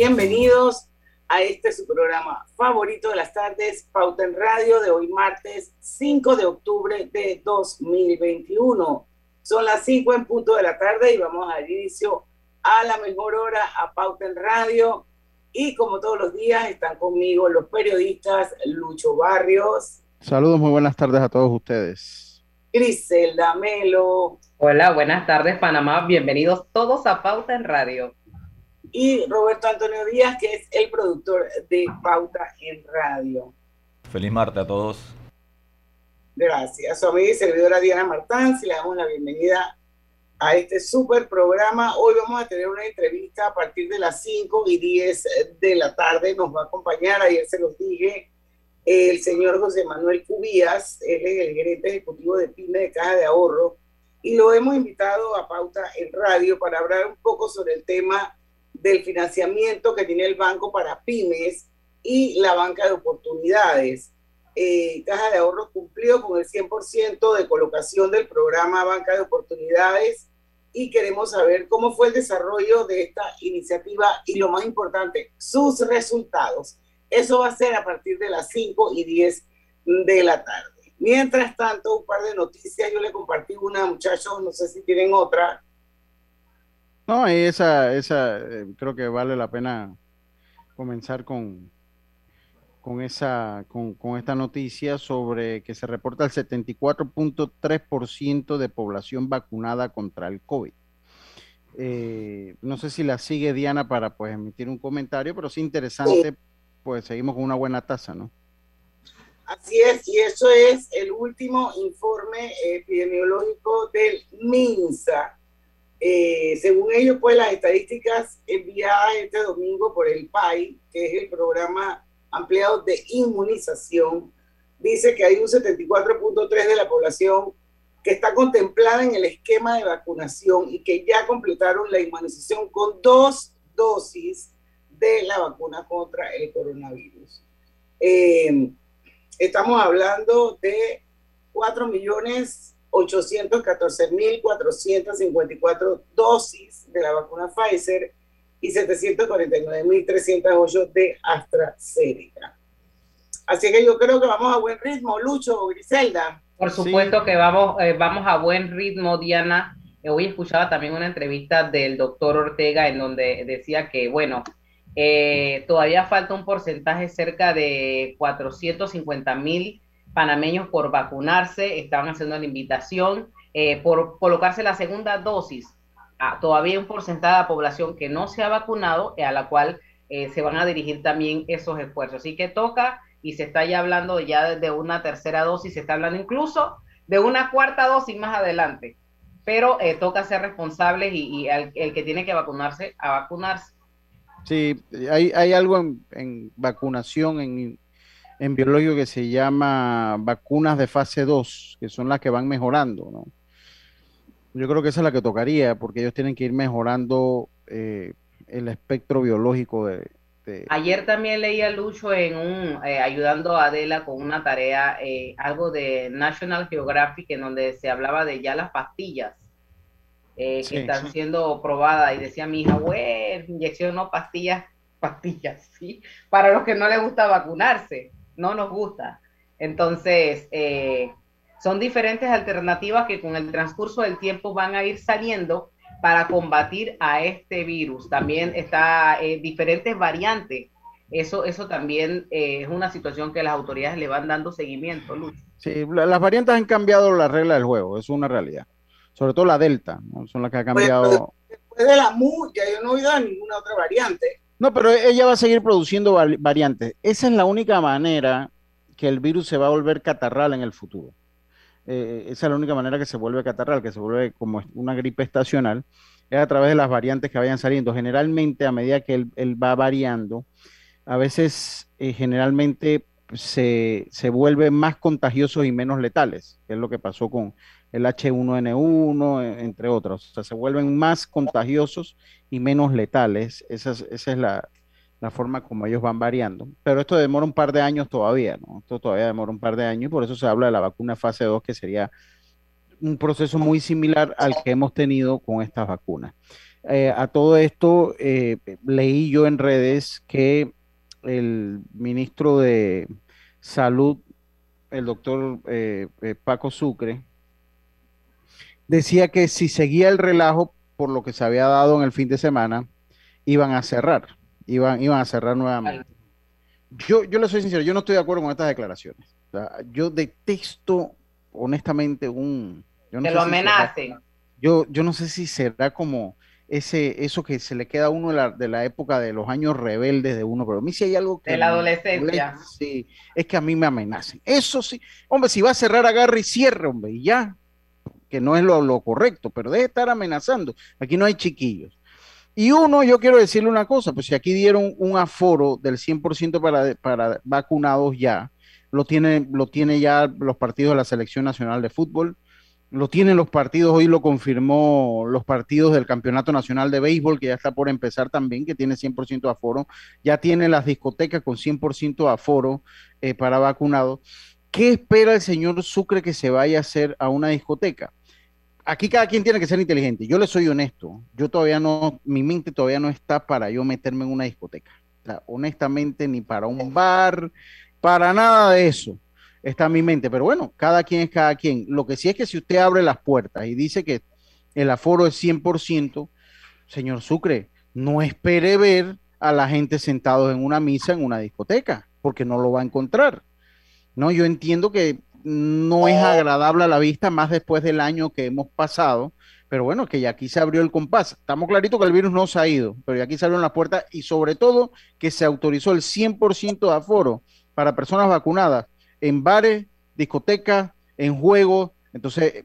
Bienvenidos a este su programa favorito de las tardes, Pauta en Radio, de hoy martes 5 de octubre de 2021. Son las 5 en punto de la tarde y vamos a dar inicio a la mejor hora a Pauta en Radio. Y como todos los días están conmigo los periodistas Lucho Barrios. Saludos, muy buenas tardes a todos ustedes. Griselda Melo. Hola, buenas tardes Panamá, bienvenidos todos a Pauta en Radio y Roberto Antonio Díaz, que es el productor de Pauta en Radio. Feliz martes a todos. Gracias. Su amiga y servidora Diana Martán, si le damos la bienvenida a este súper programa. Hoy vamos a tener una entrevista a partir de las 5 y 10 de la tarde. Nos va a acompañar, ayer se los dije, el señor José Manuel Cubías, él es el gerente ejecutivo de PYME de Caja de Ahorro, y lo hemos invitado a Pauta en Radio para hablar un poco sobre el tema del financiamiento que tiene el banco para pymes y la banca de oportunidades. Eh, Caja de Ahorros cumplió con el 100% de colocación del programa Banca de Oportunidades y queremos saber cómo fue el desarrollo de esta iniciativa y lo más importante, sus resultados. Eso va a ser a partir de las 5 y 10 de la tarde. Mientras tanto, un par de noticias, yo le compartí una, muchachos, no sé si tienen otra, no, esa, esa, eh, creo que vale la pena comenzar con, con, esa, con, con esta noticia sobre que se reporta el 74.3% de población vacunada contra el COVID. Eh, no sé si la sigue Diana para pues emitir un comentario, pero sí interesante, pues seguimos con una buena tasa, ¿no? Así es, y eso es el último informe epidemiológico del MINSA eh, según ellos, pues las estadísticas enviadas este domingo por el PAI, que es el programa ampliado de inmunización, dice que hay un 74.3 de la población que está contemplada en el esquema de vacunación y que ya completaron la inmunización con dos dosis de la vacuna contra el coronavirus. Eh, estamos hablando de 4 millones 814.454 dosis de la vacuna Pfizer y 749.308 de AstraZeneca. Así que yo creo que vamos a buen ritmo, Lucho, Griselda. Por supuesto que vamos, eh, vamos a buen ritmo, Diana. Hoy escuchaba también una entrevista del doctor Ortega en donde decía que, bueno, eh, todavía falta un porcentaje cerca de 450 mil panameños por vacunarse, estaban haciendo la invitación eh, por colocarse la segunda dosis. Ah, todavía un porcentaje de la población que no se ha vacunado, eh, a la cual eh, se van a dirigir también esos esfuerzos. Así que toca y se está ya hablando ya de una tercera dosis, se está hablando incluso de una cuarta dosis más adelante. Pero toca ser responsables y, el, que tiene que vacunarse, a vacunarse. Sí, hay, hay algo en, en vacunación, en en biológico que se llama vacunas de fase 2, que son las que van mejorando, ¿no? Yo creo que esa es la que tocaría, porque ellos tienen que ir mejorando eh, el espectro biológico de, Ayer también leía Lucho en un, eh, ayudando a Adela con una tarea, eh, algo de National Geographic, en donde se hablaba de ya las pastillas que están siendo probadas, y decía mi hija, bueno, inyección no pastillas, pastillas, ¿sí? Para los que no les gusta vacunarse no nos gusta. Entonces, eh, son diferentes alternativas que con el transcurso del tiempo van a ir saliendo para combatir a este virus. También está eh, diferentes variantes. Eso, eso también eh, es una situación que las autoridades le van dando seguimiento, Luis. Sí, las variantes han cambiado la regla del juego, es una realidad. Sobre todo la Delta, son las que ha cambiado. después de la MU, ya yo no he oído ninguna otra variante. No, pero ella va a seguir produciendo variantes. Esa es la única manera que el virus se va a volver catarral en el futuro. eh, esa es la única manera que se vuelve catarral, que se vuelve como una gripe estacional, es a través de las variantes que vayan saliendo. Generalmente, a medida que él, va variando, a veces eh, generalmente se, se vuelven más contagiosos y menos letales, que es lo que pasó con el H1N1, e, entre otros. O sea, se vuelven más contagiosos y menos letales. Esa es, esa es la, la forma como ellos van variando. Pero esto demora un par de años todavía, ¿no? Esto todavía demora un par de años y por eso se habla de la vacuna fase 2, que sería un proceso muy similar al que hemos tenido con estas vacunas. Eh, a todo esto, eh, leí yo en redes que el ministro de Salud, el doctor eh, Paco Sucre, decía que si seguía el relajo por lo que se había dado en el fin de semana, iban a cerrar iban, iban a cerrar nuevamente. Yo, yo le soy sincero, yo no estoy de acuerdo con estas declaraciones. yo detesto, honestamente, un... Yo que lo amenacen. yo, yo no sé si será como ese, eso que se le queda a uno de la, de la, época de los años rebeldes de uno, pero a mí sí hay algo que... De la adolescencia. sí, es que a mí me amenacen. Eso sí, hombre, si va a cerrar, agarre y cierre, hombre, y ya, que no es lo, correcto, pero deje de estar amenazando. Aquí no hay chiquillos. Y uno, yo quiero decirle una cosa, pues si aquí dieron un aforo del 100% para, para vacunados ya, lo tiene, lo tiene ya los partidos de la Selección Nacional de Fútbol, lo tienen los partidos, hoy lo confirmó los partidos del Campeonato Nacional de Béisbol, que ya está por empezar también, que tiene 100% aforo, ya tiene las discotecas con 100% aforo eh, para vacunados. ¿Qué espera el señor Sucre que se vaya a hacer a una discoteca? Aquí cada quien tiene que ser inteligente. Yo le soy honesto. Yo todavía no, mi mente todavía no está para yo meterme en una discoteca. honestamente, ni para un bar, para nada de eso está mi mente. Pero bueno, cada quien es cada quien. Lo que sí es que si usted abre las puertas y dice que el aforo es 100%, señor Sucre, no espere ver a la gente sentados en una misa en una discoteca, porque no lo va a encontrar. No, yo entiendo que no es agradable a la vista, más después del año que hemos pasado. Pero bueno, que ya aquí se abrió el compás. Estamos clarito que el virus no se ha ido, pero ya aquí se abrieron las puertas y sobre todo que se autorizó el 100% de aforo para personas vacunadas en bares, discotecas, en juegos. Entonces,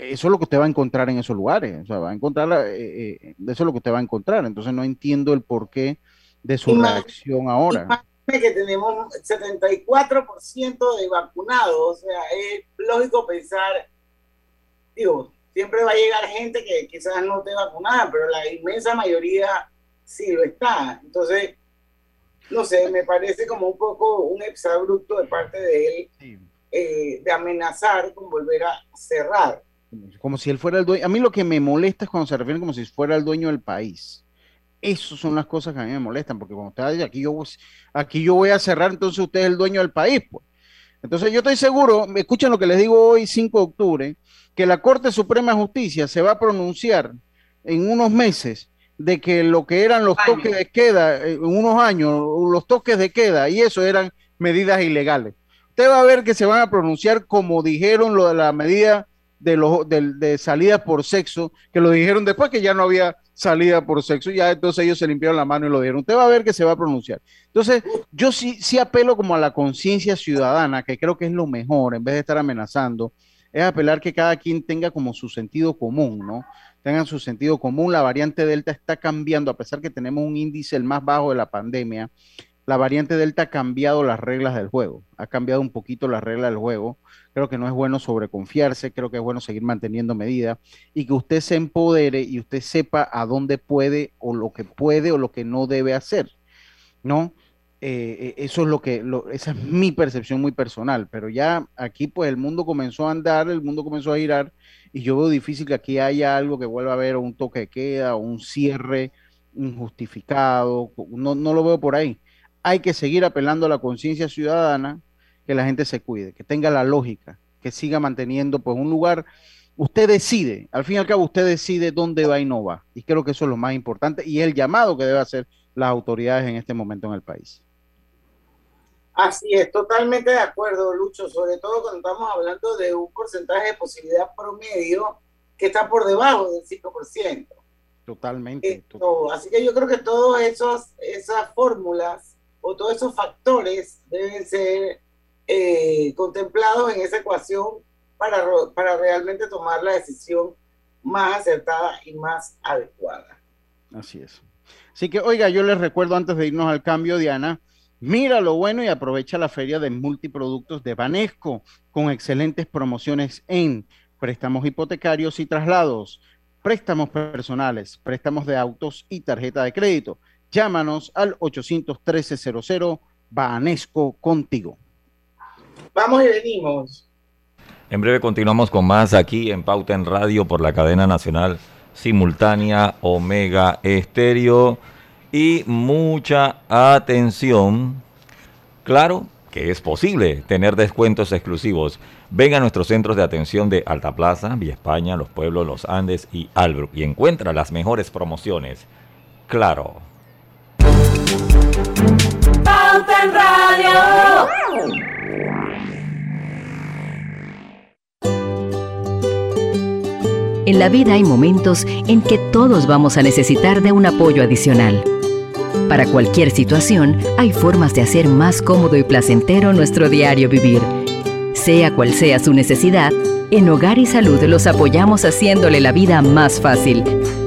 eso es lo que usted va a encontrar en esos lugares. O sea, va a encontrar, eh, eh, eso es lo que usted va a encontrar. Entonces, no entiendo el porqué de su reacción ahora que tenemos 74% de vacunados, o sea, es lógico pensar, digo, siempre va a llegar gente que quizás no esté vacunada, pero la inmensa mayoría sí lo está. Entonces, no sé, me parece como un poco un exabrupto de parte de él eh, de amenazar con volver a cerrar. Como si él fuera el dueño. A mí lo que me molesta es cuando se refieren como si fuera el dueño del país. Esas son las cosas que a mí me molestan, porque como usted dice, aquí yo, aquí yo voy a cerrar, entonces usted es el dueño del país. Pues. Entonces yo estoy seguro, escuchen lo que les digo hoy, 5 de octubre, que la Corte Suprema de Justicia se va a pronunciar en unos meses de que lo que eran los toques de queda, eh, en unos años, los toques de queda, y eso eran medidas ilegales. Usted va a ver que se van a pronunciar como dijeron lo de la medida de, los, de, de salida por sexo, que lo dijeron después que ya no había salida por sexo, ya entonces ellos se limpiaron la mano y lo dieron. Usted va a ver que se va a pronunciar. Entonces, yo sí, sí apelo como a la conciencia ciudadana, que creo que es lo mejor, en vez de estar amenazando, es apelar que cada quien tenga como su sentido común, ¿no? Tengan su sentido común. La variante Delta está cambiando, a pesar que tenemos un índice el más bajo de la pandemia, la variante Delta ha cambiado las reglas del juego, ha cambiado un poquito las reglas del juego. Creo que no es bueno sobreconfiarse, creo que es bueno seguir manteniendo medidas y que usted se empodere y usted sepa a dónde puede o lo que puede o lo que no debe hacer, ¿no? Eh, eh, eso es lo que, esa es mi percepción muy personal, pero ya aquí pues el mundo comenzó a andar, el mundo comenzó a girar y yo veo difícil que aquí haya algo que vuelva a haber un toque de queda o un cierre injustificado, no, no lo veo por ahí hay que seguir apelando a la conciencia ciudadana, que la gente se cuide, que tenga la lógica, que siga manteniendo pues un lugar. Usted decide, al fin y al cabo usted decide dónde va y no va. Y creo que eso es lo más importante y el llamado que debe hacer las autoridades en este momento en el país. Así es, totalmente de acuerdo, Lucho, sobre todo cuando estamos hablando de un porcentaje de posibilidad promedio que está por debajo del 5%. Totalmente. así que yo creo que todas esas fórmulas o todos esos factores deben ser eh, contemplados en esa ecuación para, para realmente tomar la decisión más acertada y más adecuada. Así es. Así que, oiga, yo les recuerdo antes de irnos al cambio, Diana, mira lo bueno y aprovecha la feria de multiproductos de Banesco con excelentes promociones en préstamos hipotecarios y traslados, préstamos personales, préstamos de autos y tarjeta de crédito. Llámanos al 813-00 Banesco contigo. Vamos y venimos. En breve continuamos con más aquí en Pauta en Radio por la cadena nacional simultánea Omega Estéreo. Y mucha atención. Claro que es posible tener descuentos exclusivos. Ven a nuestros centros de atención de Alta Plaza, Villa España, Los Pueblos, Los Andes y Albrook y encuentra las mejores promociones. Claro. Pauta en Radio. En la vida hay momentos en que todos vamos a necesitar de un apoyo adicional. Para cualquier situación, hay formas de hacer más cómodo y placentero nuestro diario vivir. Sea cual sea su necesidad, en Hogar y Salud los apoyamos haciéndole la vida más fácil,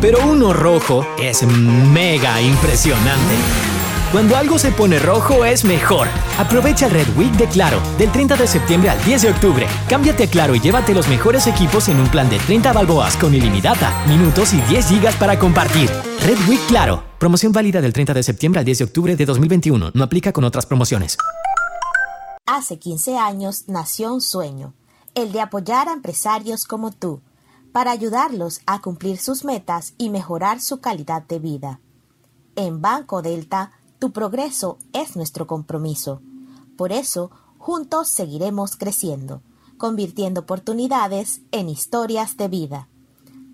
pero uno rojo es mega impresionante. Cuando algo se pone rojo es mejor. Aprovecha el Red Week de Claro, del 30 de septiembre al 10 de octubre. Cámbiate a Claro y llévate los mejores equipos en un plan de 30 balboas con ilimitada, minutos y 10 gigas para compartir. Red Week Claro. Promoción válida del 30 de septiembre al 10 de octubre de 2021. No aplica con otras promociones. Hace 15 años nació un sueño, el de apoyar a empresarios como tú, para ayudarlos a cumplir sus metas y mejorar su calidad de vida. En Banco Delta, tu progreso es nuestro compromiso. Por eso, juntos seguiremos creciendo, convirtiendo oportunidades en historias de vida.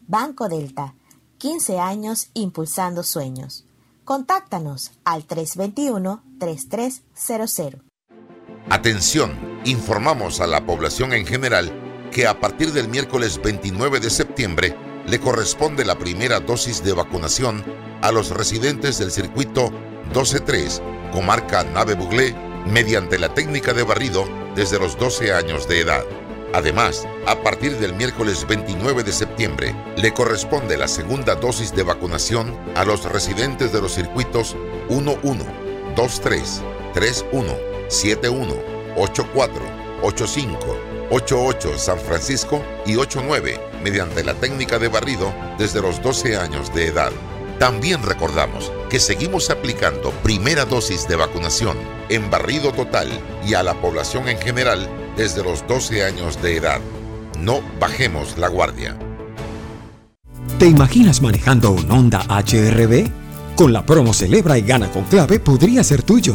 Banco Delta, 15 años impulsando sueños. Contáctanos al 321-3300. Atención, informamos a la población en general que a partir del miércoles 29 de septiembre le corresponde la primera dosis de vacunación a los residentes del circuito 12-3, comarca Nave Buglé, mediante la técnica de barrido desde los 12 años de edad. Además, a partir del miércoles 29 de septiembre, le corresponde la segunda dosis de vacunación a los residentes de los circuitos 11, 23, 31, 71, 84, 85, 88 San Francisco y 89 mediante la técnica de barrido desde los 12 años de edad. También recordamos que seguimos aplicando primera dosis de vacunación en barrido total y a la población en general desde los 12 años de edad. No bajemos la guardia. ¿Te imaginas manejando un Honda HRB? Con la promo Celebra y Gana con Clave podría ser tuyo.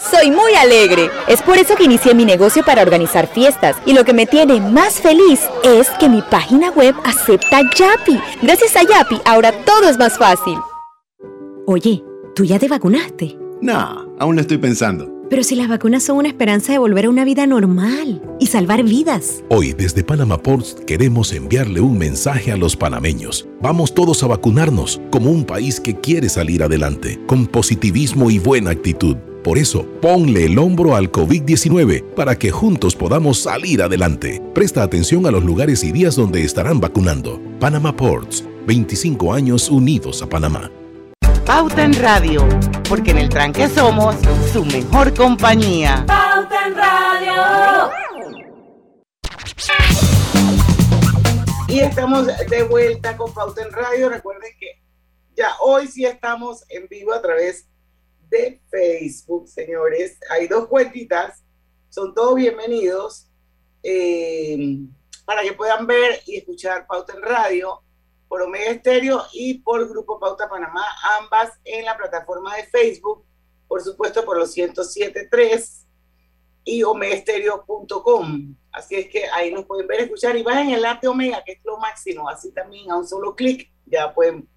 Soy muy alegre. Es por eso que inicié mi negocio para organizar fiestas. Y lo que me tiene más feliz es que mi página web acepta Yapi. Gracias a Yapi, ahora todo es más fácil. Oye, ¿tú ya te vacunaste? No, aún lo estoy pensando. Pero si las vacunas son una esperanza de volver a una vida normal y salvar vidas. Hoy desde Panama Ports queremos enviarle un mensaje a los panameños. Vamos todos a vacunarnos como un país que quiere salir adelante, con positivismo y buena actitud. Por eso, ponle el hombro al COVID-19 para que juntos podamos salir adelante. Presta atención a los lugares y días donde estarán vacunando. Panama Ports, 25 años unidos a Panamá. Pauta en Radio, porque en el tranque somos su mejor compañía. Pauta en Radio. Y estamos de vuelta con Pauta en Radio. Recuerden que ya hoy sí estamos en vivo a través de Facebook, señores. Hay dos cuentitas, son todos bienvenidos eh, para que puedan ver y escuchar Pauta en Radio por Omega Estéreo y por Grupo Pauta Panamá, ambas en la plataforma de Facebook, por supuesto por los 107.3 y omegaestereo.com. Así es que ahí nos pueden ver, escuchar y vayan en el app de Omega, que es lo máximo. Así también a un solo clic ya pueden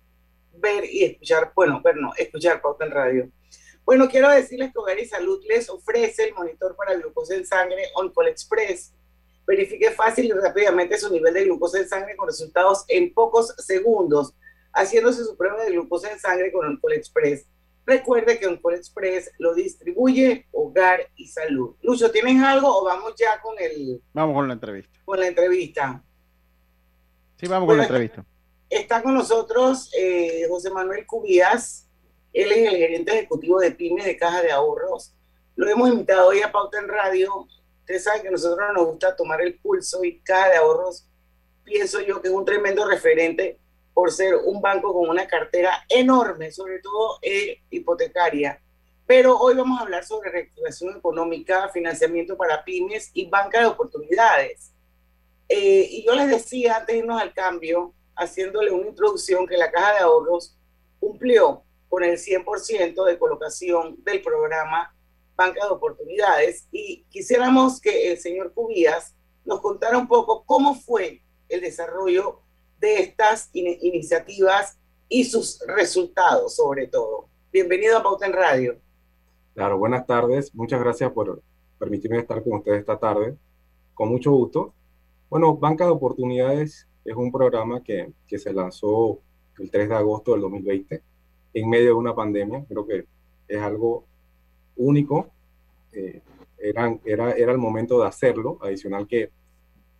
ver y escuchar, bueno, ver no, escuchar Pauta en Radio. Bueno, quiero decirles que Hogar y Salud les ofrece el monitor para glucosa en sangre OnCall Express. Verifique fácil y rápidamente su nivel de glucosa en sangre con resultados en pocos segundos, haciéndose su prueba de glucosa en sangre con OnCall Express. Recuerde que OnCall Express lo distribuye Hogar y Salud. Lucho, ¿tienes algo o vamos ya con el... Vamos con la entrevista. Con la entrevista. Sí, vamos con la entrevista. Está con nosotros eh, José Manuel Cubías, él es el gerente ejecutivo de pymes de Caja de Ahorros. Lo hemos invitado hoy a Pauta en Radio. Ustedes saben que a nosotros nos gusta tomar el pulso y Caja de Ahorros, pienso yo que es un tremendo referente por ser un banco con una cartera enorme, sobre todo eh, hipotecaria. Pero hoy vamos a hablar sobre reactivación económica, financiamiento para pymes y banca de oportunidades. Eh, y yo les decía antes de irnos al cambio, haciéndole una introducción, que la Caja de Ahorros cumplió con el 100% de colocación del programa Banca de Oportunidades. Y quisiéramos que el señor Cubías nos contara un poco cómo fue el desarrollo de estas iniciativas y sus resultados, sobre todo. Bienvenido a Pauta en Radio. Claro, buenas tardes. Muchas gracias por permitirme estar con ustedes esta tarde. Con mucho gusto. Bueno, Banca de Oportunidades es un programa que, que se lanzó el 3 de agosto del 2020 en medio de una pandemia. Creo que es algo único. Eh, era, era, era el momento de hacerlo. Adicional que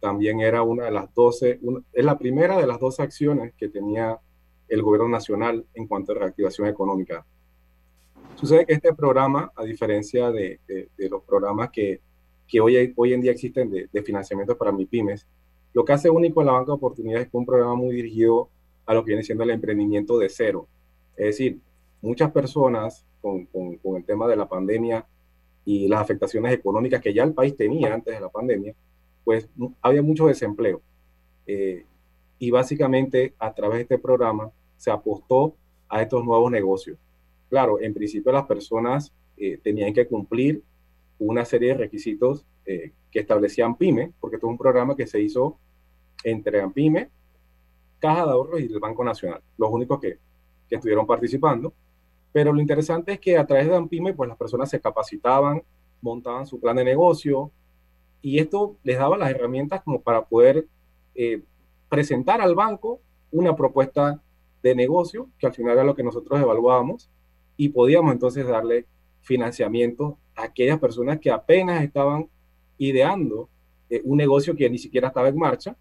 también era una de las 12, es la primera de las 12 acciones que tenía el gobierno nacional en cuanto a reactivación económica. Sucede que este programa, a diferencia de, de, los programas que, que, hoy, hoy en día existen de, de, financiamiento para MIPIMES, lo que hace único en la banca de oportunidades es que un programa muy dirigido a lo que viene siendo el emprendimiento de cero. Es decir, muchas personas con, con, el tema de la pandemia y las afectaciones económicas que ya el país tenía antes de la pandemia, pues había mucho desempleo. Eh, y básicamente a través de este programa se apostó a estos nuevos negocios. Claro, en principio las personas eh, tenían que cumplir una serie de requisitos eh, que establecían PYME, porque esto es un programa que se hizo entre AMPYME, Caja de Ahorros y el Banco Nacional, los únicos que, que estuvieron participando. Pero lo interesante es que a través de AMPIME, pues las personas se capacitaban, montaban su plan de negocio y esto les daba las herramientas como para poder eh, presentar al banco una propuesta de negocio, que al final era lo que nosotros evaluábamos, y podíamos entonces darle financiamiento a aquellas personas que apenas estaban ideando eh, un negocio que ni siquiera estaba en marcha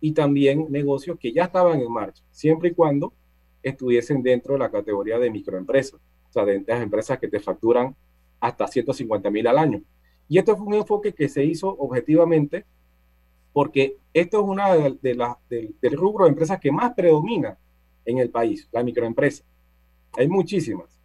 y también negocios que ya estaban en marcha, siempre y cuando estuviesen dentro de la categoría de microempresas, o sea, de las empresas que te facturan hasta 150 mil al año. Y esto fue un enfoque que se hizo objetivamente porque esto es una de, las del, rubro de empresas que más predomina en el país, la microempresa. Hay muchísimas.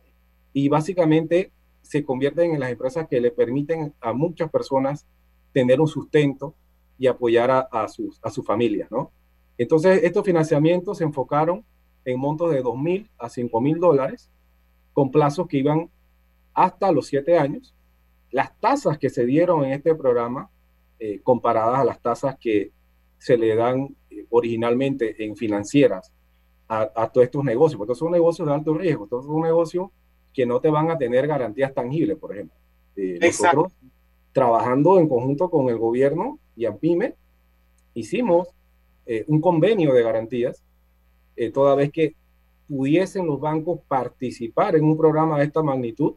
Y básicamente se convierten en las empresas que le permiten a muchas personas tener un sustento y apoyar a, a sus, a sus familias, ¿no? Entonces, estos financiamientos se enfocaron en montos de 2.000 a 5.000 dólares, con plazos que iban hasta los 7 años las tasas que se dieron en este programa, eh, comparadas a las tasas que se le dan eh, originalmente en financieras a, todos estos negocios, porque son negocios de alto riesgo, estos son negocios que no te van a tener garantías tangibles, por ejemplo. nosotros, trabajando en conjunto con el gobierno y AMPIME, hicimos un convenio de garantías, toda vez que pudiesen los bancos participar en un programa de esta magnitud,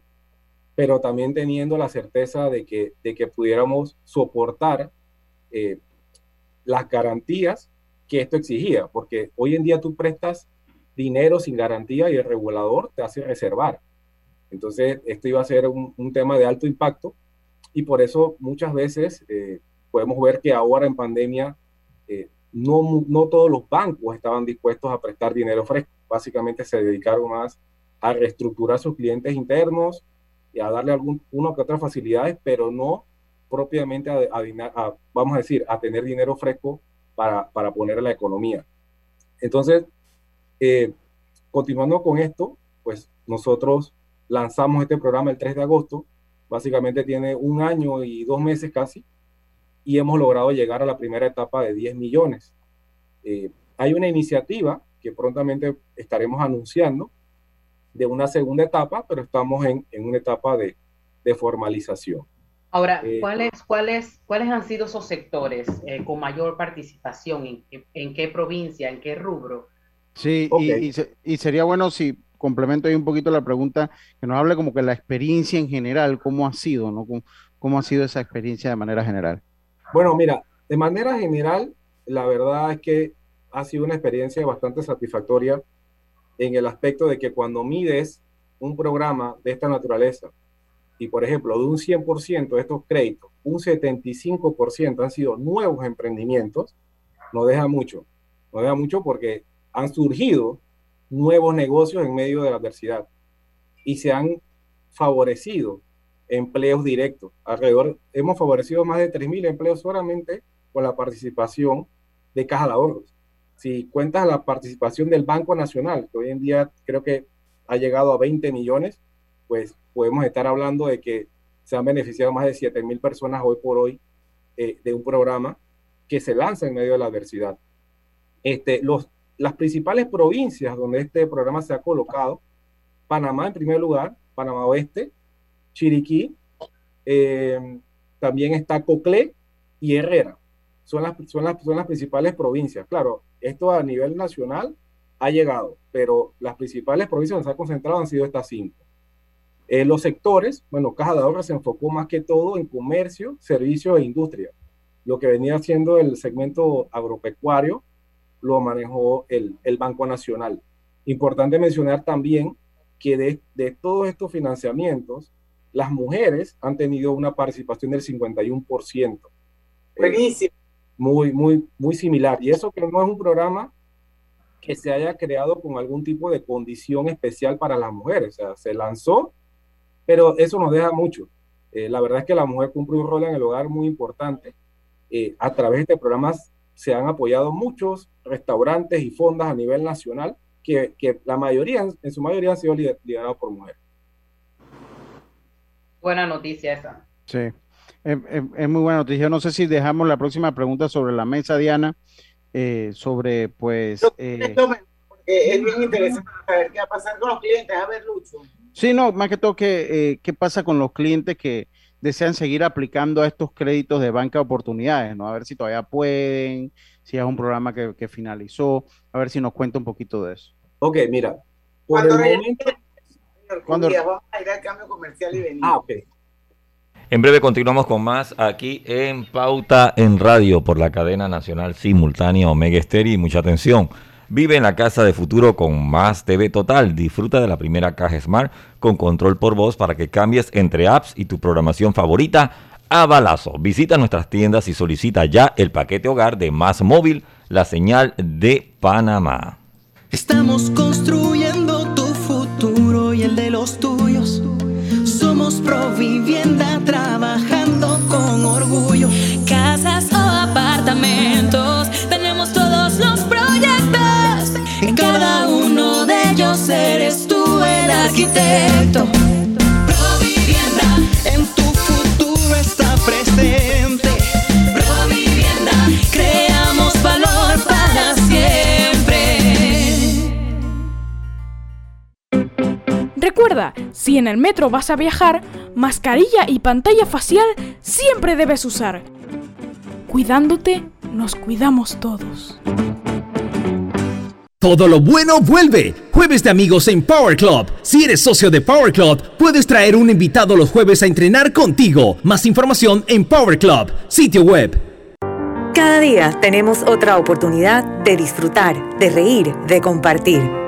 pero también teniendo la certeza de que, de que pudiéramos soportar eh, las garantías que esto exigía, porque hoy en día tú prestas dinero sin garantía y el regulador te hace reservar. Entonces, esto iba a ser un, tema de alto impacto y por eso muchas veces eh, podemos ver que ahora en pandemia eh, no, no todos los bancos estaban dispuestos a prestar dinero fresco básicamente se dedicaron más a reestructurar sus clientes internos y a darle algún, una que otras facilidades, pero no propiamente a, vamos a decir, a tener dinero fresco para, para poner en la economía. Entonces, eh, continuando con esto, pues nosotros lanzamos este programa el 3 de agosto, básicamente tiene un año y dos meses casi, y hemos logrado llegar a la primera etapa de 10 millones. Eh, hay una iniciativa que prontamente estaremos anunciando de una segunda etapa, pero estamos en, en una etapa de, de formalización. Ahora, eh, ¿cuáles, cuáles, ¿cuáles han sido esos sectores eh, con mayor participación? ¿En, ¿En, qué provincia? ¿En qué rubro? Sí, y, y, sería bueno si complemento ahí un poquito la pregunta, que nos hable como que la experiencia en general, cómo ha sido, ¿no? ¿Cómo, cómo ha sido esa experiencia de manera general? Bueno, mira, de manera general, la verdad es que ha sido una experiencia bastante satisfactoria en el aspecto de que cuando mides un programa de esta naturaleza y, por ejemplo, de un 100% de estos créditos, un 75% han sido nuevos emprendimientos, no deja mucho. No deja mucho porque han surgido nuevos negocios en medio de la adversidad y se han favorecido empleos directos. Alrededor, hemos favorecido más de 3.000 empleos solamente con la participación de Caja de Ahorros si cuentas la participación del Banco Nacional, que hoy en día creo que ha llegado a 20 millones, pues podemos estar hablando de que se han beneficiado más de 7 mil personas hoy por hoy eh, de un programa que se lanza en medio de la adversidad. Este, los, las principales provincias donde este programa se ha colocado, Panamá en primer lugar, Panamá Oeste, Chiriquí, eh, también está Coclé y Herrera. Son las, son, las, son las principales provincias. Claro, esto a nivel nacional ha llegado, pero las principales provincias donde se ha concentrado han sido estas cinco. Eh, los sectores, bueno, Caja de Ahorros se enfocó más que todo en comercio, servicios e industria. Lo que venía haciendo el segmento agropecuario lo manejó el, el Banco Nacional. Importante mencionar también que de, de, todos estos financiamientos, las mujeres han tenido una participación del 51%. Buenísimo muy, muy, muy similar. Y eso que no es un programa que se haya creado con algún tipo de condición especial para las mujeres. O sea, se lanzó, pero eso nos deja mucho. Eh, la verdad es que la mujer cumple un rol en el hogar muy importante. Eh, a través de este programa se han apoyado muchos restaurantes y fondas a nivel nacional que, que la mayoría, en su mayoría, han sido liderados por mujeres. Buena noticia esa. Sí. Es, muy buena noticia. No sé si dejamos la próxima pregunta sobre la mesa, Diana, eh, sobre pues... Eh, es bien interesante saber qué va a pasar con los clientes. A ver, Lucho. Sí, no, más que todo, que, eh, ¿qué pasa con los clientes que desean seguir aplicando a estos créditos de banca de oportunidades? ¿no? A ver si todavía pueden, si es un programa que, finalizó, a ver si nos cuenta un poquito de eso. Ok, mira. Cuando vamos a ir al cambio comercial y venir. Ah, ok. En breve continuamos con más aquí en Pauta en Radio por la cadena nacional simultánea Omega Estéreo y mucha atención. Vive en la casa de futuro con más TV total. Disfruta de la primera caja Smart con control por voz para que cambies entre apps y tu programación favorita a balazo. Visita nuestras tiendas y solicita ya el paquete hogar de Más Móvil, la señal de Panamá. Estamos construyendo los tuyos somos Provivienda trabajando con orgullo. Casas o apartamentos, tenemos todos los proyectos. En cada uno de ellos eres tú el arquitecto. Provivienda, en tu futuro Recuerda, si en el metro vas a viajar, mascarilla y pantalla facial siempre debes usar. Cuidándote, nos cuidamos todos. Todo lo bueno vuelve. Jueves de amigos en Power Club. Si eres socio de Power Club, puedes traer un invitado los jueves a entrenar contigo. Más información en Power Club, sitio web. Cada día tenemos otra oportunidad de disfrutar, de reír, de compartir.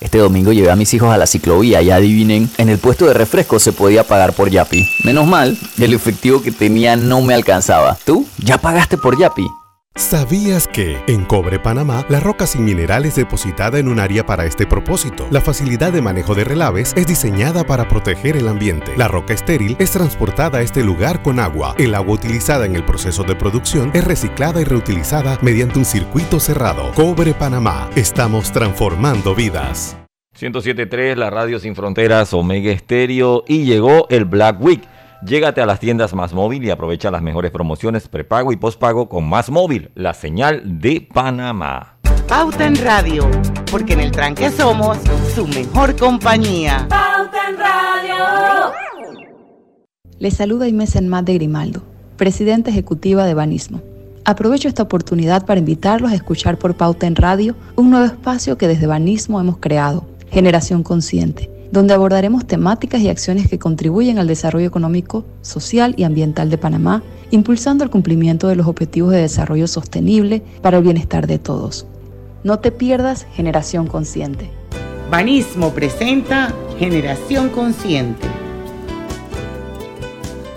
Este domingo llevé a mis hijos a la ciclovía y adivinen, en el puesto de refresco se podía pagar por Yapi. Menos mal, el efectivo que tenía no me alcanzaba. ¿Tú? ¿Ya pagaste por Yapi? ¿Sabías que en Cobre Panamá la roca sin mineral es depositada en un área para este propósito? La facilidad de manejo de relaves es diseñada para proteger el ambiente. La roca estéril es transportada a este lugar con agua. El agua utilizada en el proceso de producción es reciclada y reutilizada mediante un circuito cerrado. Cobre Panamá. Estamos transformando vidas. 107.3, la radio sin fronteras, Omega Estéreo y llegó el Black Week. Llégate a las tiendas Más Móvil y aprovecha las mejores promociones prepago y postpago con Más Móvil, la señal de Panamá. Pauta en Radio, porque en el tranque somos su mejor compañía. Pauta en Radio. Les saluda Inés Enmat de Grimaldo, presidenta ejecutiva de Banismo. Aprovecho esta oportunidad para invitarlos a escuchar por Pauta en Radio un nuevo espacio que desde Banismo hemos creado, Generación Consciente donde abordaremos temáticas y acciones que contribuyen al desarrollo económico, social y ambiental de Panamá, impulsando el cumplimiento de los objetivos de desarrollo sostenible para el bienestar de todos. No te pierdas Generación Consciente. Banismo presenta Generación Consciente.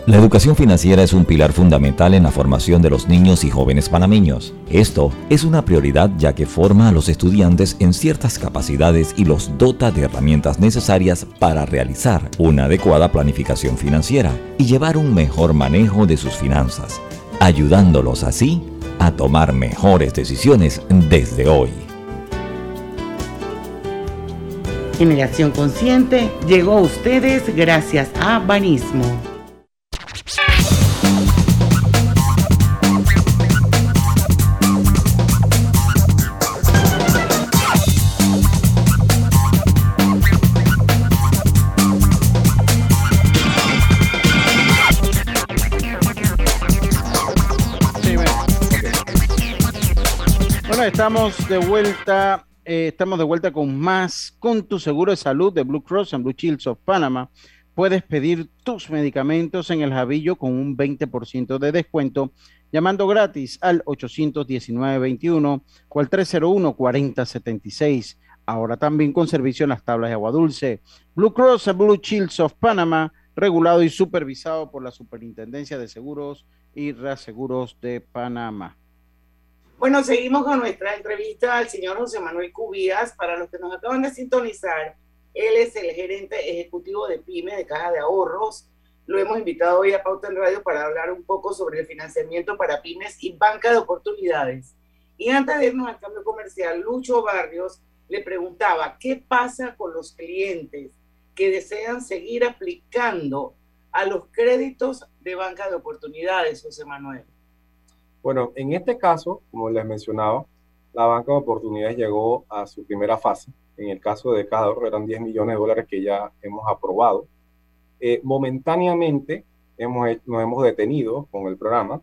La educación financiera es un pilar fundamental en la formación de los niños y jóvenes panameños. Esto es una prioridad ya que forma a los estudiantes en ciertas capacidades y los dota de herramientas necesarias para realizar una adecuada planificación financiera y llevar un mejor manejo de sus finanzas, ayudándolos así a tomar mejores decisiones desde hoy. Generación Consciente llegó a ustedes gracias a Banismo. Estamos de vuelta, eh, estamos de vuelta con más con tu seguro de salud de Blue Cross and Blue Shields of Panama. Puedes pedir tus medicamentos en el Javillo con un 20% de descuento llamando gratis al 819-21 o al 301-4076. Ahora también con servicio en las tablas de agua dulce. Blue Cross and Blue Shields of Panama, regulado y supervisado por la Superintendencia de Seguros y Reaseguros de Panamá. Bueno, seguimos con nuestra entrevista al señor José Manuel Cubías. Para los que nos acaban de sintonizar, él es el gerente ejecutivo de PYME de Caja de Ahorros. Lo hemos invitado hoy a Pauta en Radio para hablar un poco sobre el financiamiento para pymes y banca de oportunidades. Y antes de irnos al cambio comercial, Lucho Barrios le preguntaba, ¿qué pasa con los clientes que desean seguir aplicando a los créditos de banca de oportunidades, José Manuel? Bueno, en este caso, como les mencionaba, la banca de oportunidades llegó a su primera fase. En el caso de cada ahorro eran 10 millones de dólares que ya hemos aprobado. Eh, momentáneamente hemos, nos hemos detenido con el programa.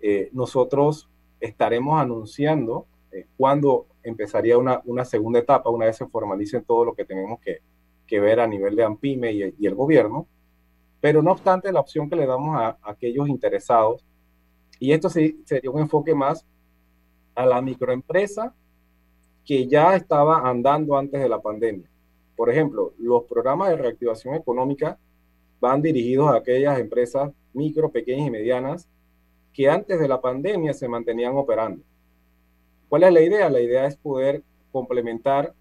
Eh, nosotros estaremos anunciando eh, cuándo empezaría una, una, segunda etapa, una vez se formalicen todo lo que tenemos que, que ver a nivel de AMPIME y, y, el gobierno. Pero no obstante, la opción que le damos a, a aquellos interesados y esto sí, sería un enfoque más a la microempresa que ya estaba andando antes de la pandemia. Por ejemplo, los programas de reactivación económica van dirigidos a aquellas empresas micro, pequeñas y medianas que antes de la pandemia se mantenían operando. ¿Cuál es la idea? La idea es poder complementar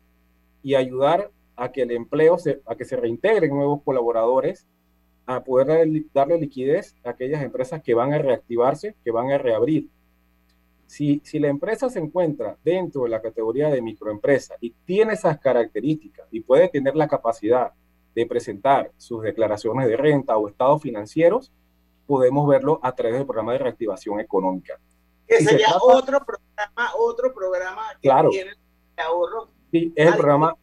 y ayudar a que el empleo, se, a que se reintegren nuevos colaboradores, a poder darle, liquidez a aquellas empresas que van a reactivarse, que van a reabrir. Si, si la empresa se encuentra dentro de la categoría de microempresa y tiene esas características y puede tener la capacidad de presentar sus declaraciones de renta o estados financieros, podemos verlo a través del programa de reactivación económica. Que sería otro programa, otro programa que Claro. tiene ahorro. Sí, es el programa,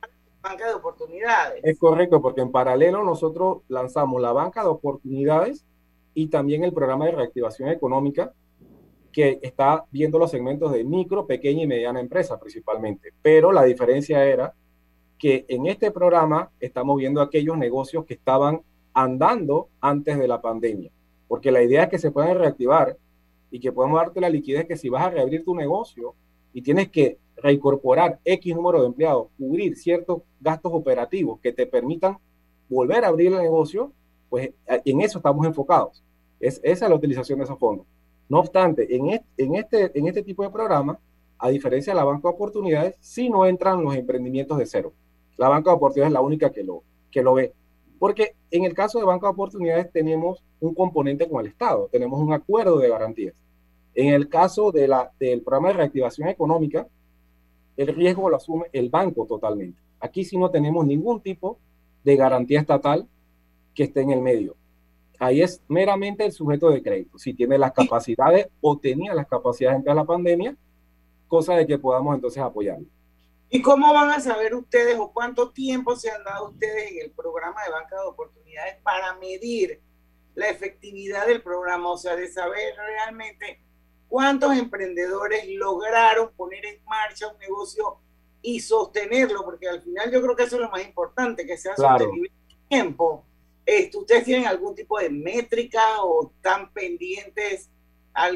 Banca de oportunidades. es correcto, porque en paralelo nosotros lanzamos la banca de oportunidades y también el programa de reactivación económica, que está viendo los segmentos de micro, pequeña y mediana empresa principalmente. Pero la diferencia era que en este programa estamos viendo aquellos negocios que estaban andando antes de la pandemia, porque la idea es que se puedan reactivar y que podamos darte la liquidez que si vas a reabrir tu negocio y tienes que reincorporar X número de empleados, cubrir ciertos gastos operativos que te permitan volver a abrir el negocio, pues en eso estamos enfocados. Es, esa es la utilización de esos fondos. No obstante, en este, en este, en este tipo de programa, a diferencia de la banca de oportunidades, sí no entran los emprendimientos de cero. La banca de oportunidades es la única que lo, que lo ve. Porque en el caso de banca de oportunidades tenemos un componente con el Estado, tenemos un acuerdo de garantías. En el caso de la, del programa de reactivación económica, el riesgo lo asume el banco totalmente. Aquí sí no tenemos ningún tipo de garantía estatal que esté en el medio. Ahí es meramente el sujeto de crédito, si tiene las capacidades o tenía las capacidades antes de la pandemia, cosa de que podamos entonces apoyarlo. ¿Y cómo van a saber ustedes o cuánto tiempo se han dado ustedes en el programa de banca de oportunidades para medir la efectividad del programa? O sea, de saber realmente cuántos emprendedores lograron poner en marcha un negocio y sostenerlo, porque al final yo creo que eso es lo más importante, que sea Claro. sostenible en el tiempo. Este, ¿Ustedes tienen algún tipo de métrica o están pendientes?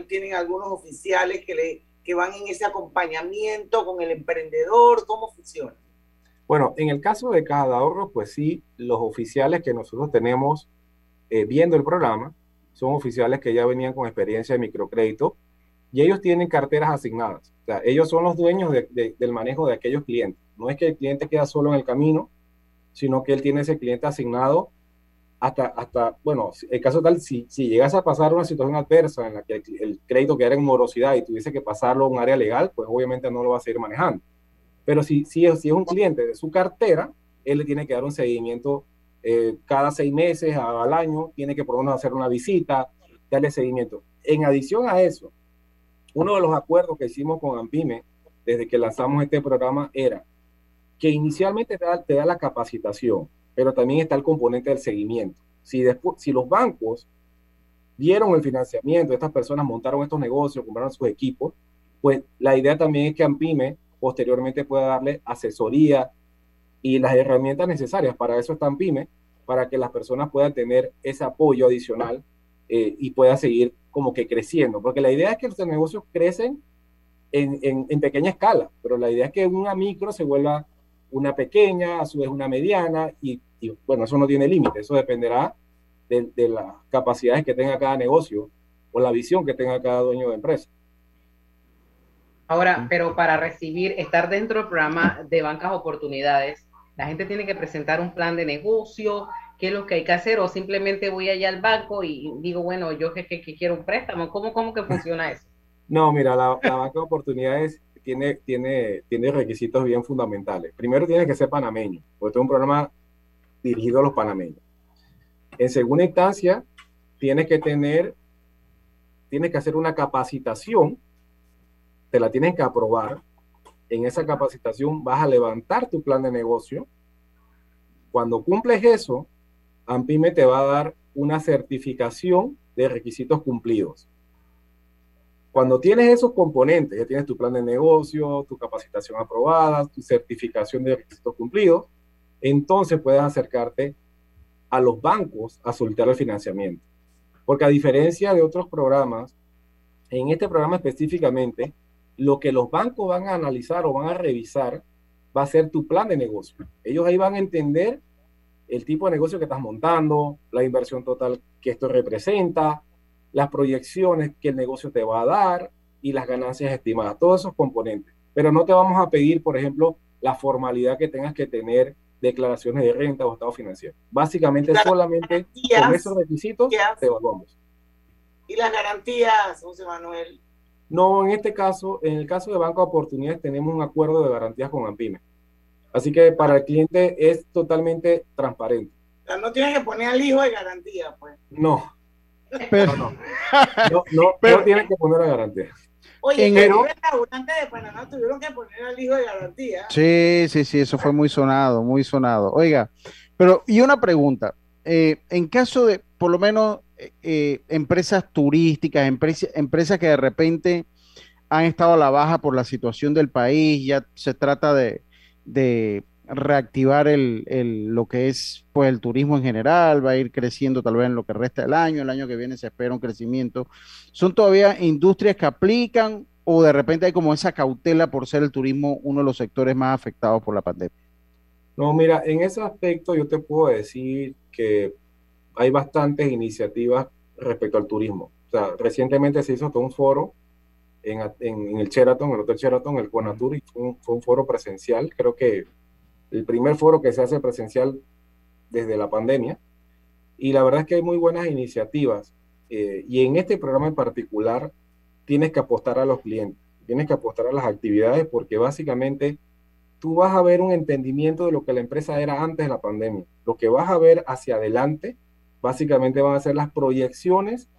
¿Tienen algunos oficiales que, le, que van en ese acompañamiento con el emprendedor? ¿Cómo funciona? Bueno, en el caso de Caja de Ahorros, pues sí, los oficiales que nosotros tenemos eh, viendo el programa son oficiales que ya venían con experiencia de microcrédito y ellos tienen carteras asignadas. O sea, ellos son los dueños de- de- del manejo de aquellos clientes. No es que el cliente queda solo en el camino, sino que él tiene ese cliente asignado hasta, hasta bueno, el caso tal, si, si llegas a pasar una situación adversa en la que el, el crédito quedara en morosidad y tuviese que pasarlo a un área legal, pues obviamente no lo va a seguir manejando. Pero si, si, es, si es un cliente de su cartera, él le tiene que dar un seguimiento eh, cada seis meses al año, tiene que por lo menos hacer una visita, darle seguimiento. En adición a eso, uno de los acuerdos que hicimos con Ampime desde que lanzamos este programa era que inicialmente te da, la capacitación, pero también está el componente del seguimiento. Si, después, si los bancos dieron el financiamiento, estas personas montaron estos negocios, compraron sus equipos, pues la idea también es que Ampime posteriormente pueda darle asesoría y las herramientas necesarias. Para eso está Ampime, para que las personas puedan tener ese apoyo adicional eh, y pueda seguir como que creciendo. Porque la idea es que los negocios crecen en, en, en pequeña escala, pero la idea es que una micro se vuelva una pequeña, a su vez una mediana, y, y, bueno, eso no tiene límite, eso dependerá de, de, las capacidades que tenga cada negocio o la visión que tenga cada dueño de empresa. Ahora, pero para recibir, estar dentro del programa de bancas oportunidades, la gente tiene que presentar un plan de negocio, qué es lo que hay que hacer, o simplemente voy allá al banco y digo, bueno, yo que, que, que quiero un préstamo, ¿cómo, cómo que funciona eso? No, mira, la, la banca de oportunidades tiene, tiene, tiene requisitos bien fundamentales. Primero tiene que ser panameño, porque es un programa dirigido a los panameños. En segunda instancia, tienes que tener, tienes que hacer una capacitación, te la tienen que aprobar. En esa capacitación vas a levantar tu plan de negocio. Cuando cumples eso, AMPIME te va a dar una certificación de requisitos cumplidos. Cuando tienes esos componentes, ya tienes tu plan de negocio, tu capacitación aprobada, tu certificación de requisitos cumplidos, entonces puedes acercarte a los bancos a solicitar el financiamiento. Porque a diferencia de otros programas, en este programa específicamente, lo que los bancos van a analizar o van a revisar va a ser tu plan de negocio. Ellos ahí van a entender el tipo de negocio que estás montando, la inversión total que esto representa, las proyecciones que el negocio te va a dar y las ganancias estimadas, todos esos componentes. pero no te vamos a pedir, por ejemplo, la formalidad que tengas que tener declaraciones de renta o estado financiero. Básicamente solamente con esos requisitos te evaluamos. ¿Y las garantías, José Manuel? No, en este caso, en el caso de Banco de Oportunidades tenemos un acuerdo de garantías con AMPIME. Así que para el cliente es totalmente transparente. O sea, no tiene que poner al hijo de garantía, pues. No. Pero, no, no, no, pero, tienen que poner la garantía. Oye, en el restaurante de Panamá tuvieron que poner al hijo de garantía. Sí, sí, sí, eso fue muy sonado, muy sonado. Oiga, pero y una pregunta, eh, en caso de, por lo menos, eh, eh, empresas turísticas, empresas que de repente han estado a la baja por la situación del país, ya se trata de, de reactivar el, el, lo que es pues el turismo en general, va a ir creciendo tal vez en lo que resta del año, el año que viene se espera un crecimiento. ¿Son todavía industrias que aplican o de repente hay como esa cautela por ser el turismo uno de los sectores más afectados por la pandemia? No, mira, en ese aspecto yo te puedo decir que hay bastantes iniciativas respecto al turismo. O sea, recientemente se hizo un foro en, el Sheraton, el Hotel Sheraton, el Conatur, y fue un, fue un foro presencial, creo que el primer foro que se hace presencial desde la pandemia. Y la verdad es que hay muy buenas iniciativas. Eh, y en este programa en particular, tienes que apostar a los clientes, tienes que apostar a las actividades, porque básicamente tú vas a ver un entendimiento de lo que la empresa era antes de la pandemia. Lo que vas a ver hacia adelante, básicamente van a ser las proyecciones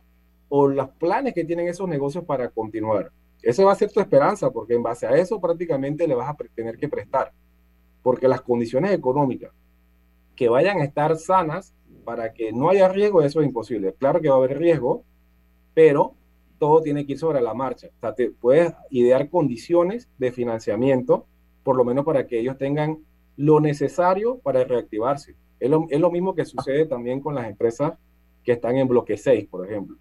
o los planes que tienen esos negocios para continuar. Esa va a ser tu esperanza, porque en base a eso prácticamente le vas a tener que prestar porque las condiciones económicas que vayan a estar sanas para que no haya riesgo, eso es imposible. Claro que va a haber riesgo, pero todo tiene que ir sobre la marcha. O sea, te puedes idear condiciones de financiamiento, por lo menos para que ellos tengan lo necesario para reactivarse. Es lo, mismo que sucede también con las empresas que están en bloque 6, por ejemplo.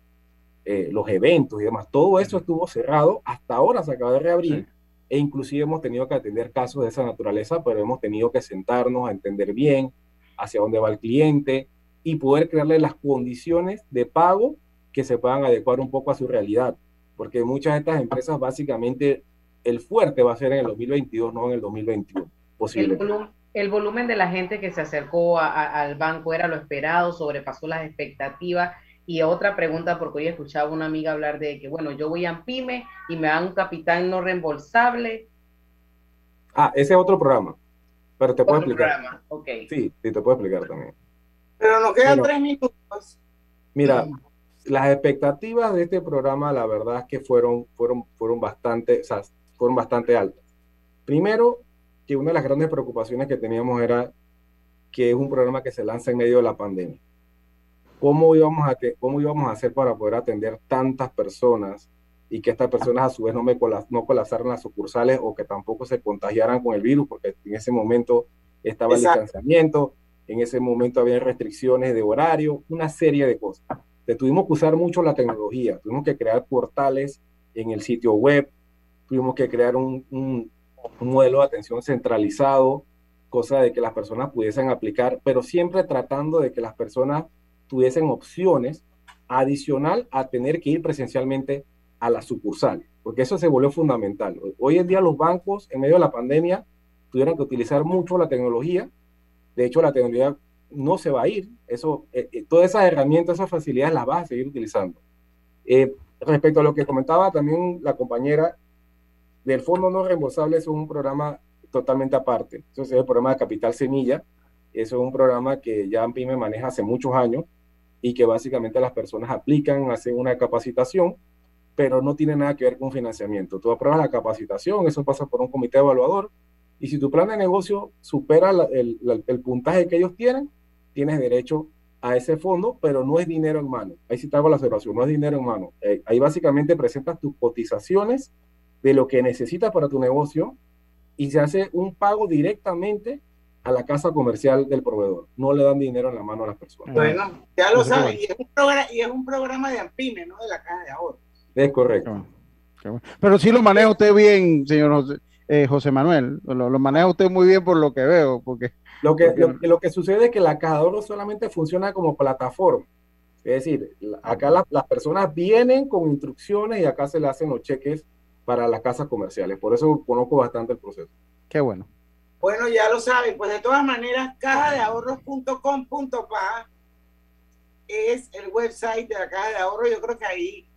Eh, los eventos y demás, todo eso estuvo cerrado, hasta ahora se acaba de reabrir, e inclusive hemos tenido que atender casos de esa naturaleza, pero hemos tenido que sentarnos a entender bien hacia dónde va el cliente y poder crearle las condiciones de pago que se puedan adecuar un poco a su realidad, porque muchas de estas empresas básicamente el fuerte va a ser en el 2022, no en el 2021. Posible. El, volumen de la gente que se acercó al banco era lo esperado, sobrepasó las expectativas y otra pregunta, porque hoy escuchaba una amiga hablar de que, bueno, yo voy a PYME y me dan un capital no reembolsable. Ah, ese es otro programa, pero te puedo explicar. Programa. Sí, sí, te puedo explicar también. Pero nos quedan tres minutos. Mira, las expectativas de este programa, la verdad es que fueron, fueron, fueron, bastante, o sea, fueron bastante altas. Primero, que una de las grandes preocupaciones que teníamos era que es un programa que se lanza en medio de la pandemia cómo íbamos a, cómo íbamos a hacer para poder atender tantas personas y que estas personas a su vez no, me no colapsaran las sucursales o que tampoco se contagiaran con el virus, porque en ese momento estaba el distanciamiento, en ese momento había restricciones de horario, una serie de cosas. Entonces, tuvimos que usar mucho la tecnología, tuvimos que crear portales en el sitio web, tuvimos que crear un, un, un modelo de atención centralizado, cosa de que las personas pudiesen aplicar, pero siempre tratando de que las personas tuviesen opciones adicional a tener que ir presencialmente a la sucursal, porque eso se volvió fundamental. Hoy en día los bancos, en medio de la pandemia, tuvieron que utilizar mucho la tecnología. De hecho, la tecnología no se va a ir. Eso, eh, eh, todas esas herramientas, esas facilidades las vas a seguir utilizando. Eh, respecto a lo que comentaba también la compañera, del Fondo No Reembolsable es un programa totalmente aparte. Eso es el programa de Capital Semilla. Eso es un programa que ya AMPIME maneja hace muchos años y que básicamente las personas aplican, hacen una capacitación, pero no tiene nada que ver con financiamiento. Tú apruebas la capacitación, eso pasa por un comité evaluador, y si tu plan de negocio supera el, puntaje que ellos tienen, tienes derecho a ese fondo, pero no es dinero en mano. Ahí sí te hago la observación, no es dinero en mano. Eh, ahí básicamente presentas tus cotizaciones de lo que necesitas para tu negocio y se hace un pago directamente a la casa comercial del proveedor. No le dan dinero en la mano a las personas. Bueno, ya lo saben. Y es, un programa, y es un programa de AMPIME, no de la caja de ahorro. Es correcto. Pero sí lo maneja usted bien, señor José, eh, José Manuel. Lo, maneja usted muy bien por lo que veo. Porque, lo, que, lo, que sucede es que la caja de ahorro solamente funciona como plataforma. Es decir, acá las personas vienen con instrucciones y acá se le hacen los cheques para las casas comerciales. Por eso conozco bastante el proceso. Qué bueno. Bueno, ya lo saben, pues de todas maneras, caja de ahorros.com.pa es el website de la caja de ahorro. Yo creo que ahí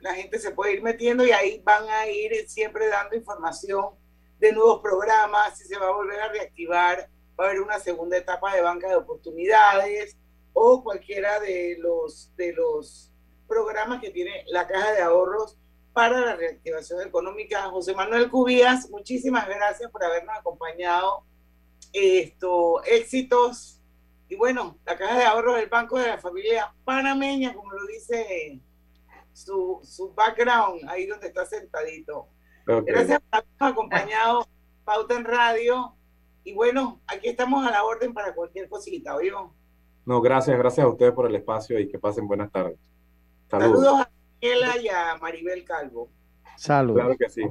la gente se puede ir metiendo y ahí van a ir siempre dando información de nuevos programas, si se va a volver a reactivar, va a haber una segunda etapa de banca de oportunidades o cualquiera de los, de los programas que tiene la caja de ahorros para la reactivación económica. José Manuel Cubías, muchísimas gracias por habernos acompañado. Esto, éxitos. Y bueno, la caja de ahorros del Banco de la Familia Panameña, como lo dice su, su background, ahí donde está sentadito. Gracias por habernos acompañado, Pauta en Radio. Y bueno, aquí estamos a la orden para cualquier cosita, ¿oído? No, gracias, gracias a ustedes por el espacio y que pasen buenas tardes. Saludos, Saludos a Daniela y a Maribel Calvo. Saludos. Claro que sí.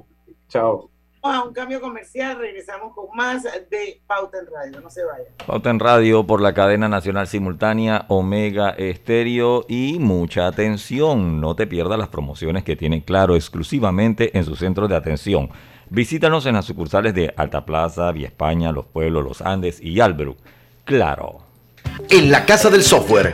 Chao. Vamos a un cambio comercial, regresamos con más de Pauta en Radio, no se vayan. Pauta en Radio por la cadena nacional simultánea Omega Estéreo y mucha atención, no te pierdas las promociones que tiene Claro exclusivamente en su centro de atención. Visítanos en las sucursales de Alta Plaza, Vía España, Los Pueblos, Los Andes y Albrook. Claro. En la Casa del Software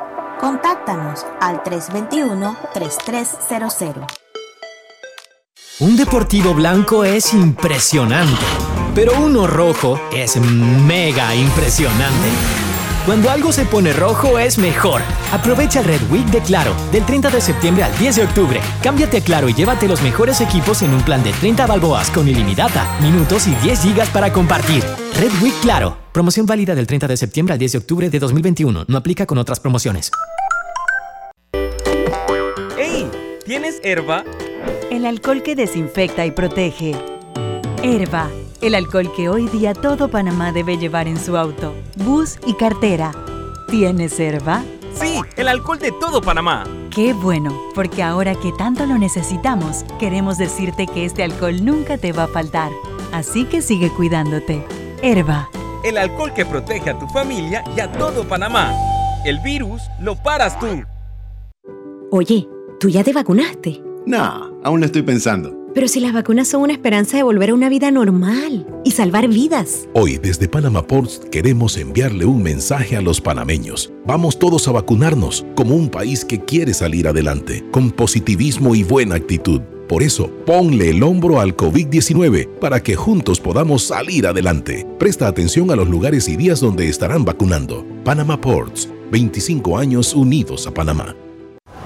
Contáctanos al 321-3300. Un deportivo blanco es impresionante, pero uno rojo es mega impresionante. Cuando algo se pone rojo es mejor. Aprovecha Red Week de Claro, del 30 de septiembre al 10 de octubre. Cámbiate a Claro y llévate los mejores equipos en un plan de 30 balboas con ilimitada, minutos y 10 gigas para compartir. Red Week Claro. Promoción válida del 30 de septiembre al 10 de octubre de 2021. No aplica con otras promociones. ¡Ey! ¿Tienes herba? El alcohol que desinfecta y protege. Herba, el alcohol que hoy día todo Panamá debe llevar en su auto, bus y cartera. ¿Tienes herba? Sí, el alcohol de todo Panamá. Qué bueno, porque ahora que tanto lo necesitamos, queremos decirte que este alcohol nunca te va a faltar. Así que sigue cuidándote. Herba. El alcohol que protege a tu familia y a todo Panamá. El virus lo paras tú. Oye, ¿tú ya te vacunaste? No, aún lo estoy pensando. Pero si las vacunas son una esperanza de volver a una vida normal y salvar vidas. Hoy desde Panama Ports queremos enviarle un mensaje a los panameños. Vamos todos a vacunarnos como un país que quiere salir adelante, con positivismo y buena actitud. Por eso, ponle el hombro al COVID-19 para que juntos podamos salir adelante. Presta atención a los lugares y días donde estarán vacunando. Panama Ports, 25 años unidos a Panamá.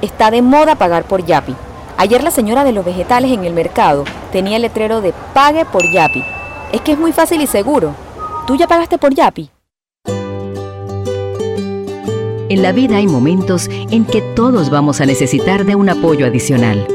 Está de moda pagar por Yapi. Ayer la señora de los vegetales en el mercado tenía el letrero de Pague por Yapi. Es que es muy fácil y seguro. ¿Tú ya pagaste por Yapi? En la vida hay momentos en que todos vamos a necesitar de un apoyo adicional.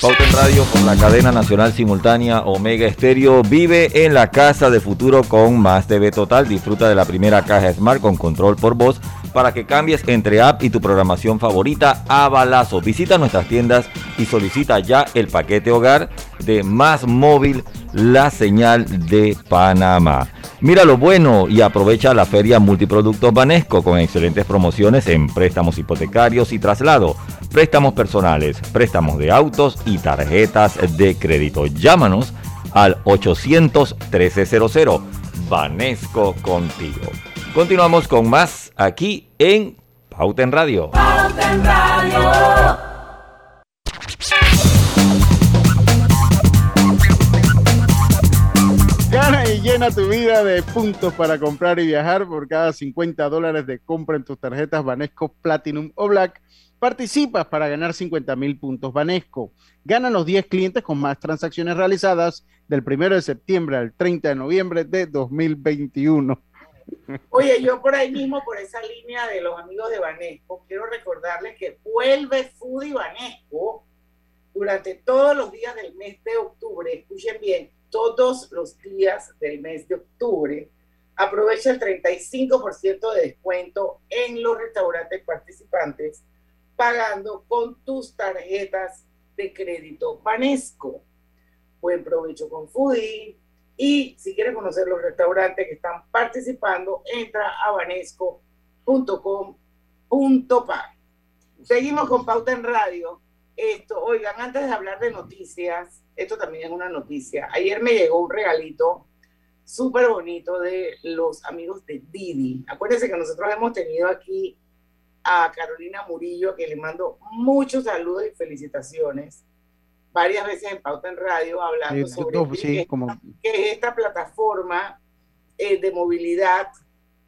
Pauta en Radio por la cadena nacional simultánea Omega Estéreo. Vive en la casa de futuro con Más TV Total. Disfruta de la primera caja Smart con control por voz para que cambies entre app y tu programación favorita a balazo. Visita nuestras tiendas y solicita ya el paquete hogar de Más Móvil, la señal de Panamá. Mira lo bueno y aprovecha la feria Multiproductos Banesco con excelentes promociones en préstamos hipotecarios y traslado, préstamos personales, préstamos de autos y tarjetas de crédito. Llámanos al 800 1300 Banesco contigo. Continuamos con más aquí en Pauta en Radio. Pauta en Radio. Gana y llena tu vida de puntos para comprar y viajar por cada 50 dólares de compra en tus tarjetas Banesco Platinum o Black. Participas para ganar 50 mil puntos Banesco. Ganan los 10 clientes con más transacciones realizadas del 1 de septiembre al 30 de noviembre de 2021. Oye, yo por ahí mismo, por esa línea de los amigos de Banesco, quiero recordarles que vuelve Foodie Banesco durante todos los días del mes de octubre. Escuchen bien, todos los días del mes de octubre. Aprovecha el 35% de descuento en los restaurantes participantes pagando con tus tarjetas de crédito Banesco. Buen provecho con Foodie. Y si quieres conocer los restaurantes que están participando, entra a banesco.com.pa. Seguimos con Pauta en Radio. Esto, oigan, antes de hablar de noticias, esto también es una noticia. Ayer me llegó un regalito súper bonito de los amigos de Didi. Acuérdense que nosotros hemos tenido aquí a Carolina Murillo, que le mando muchos saludos y felicitaciones varias veces en Pauta en Radio hablando Sí, sobre no, qué sí, es como- que es esta plataforma eh, de movilidad.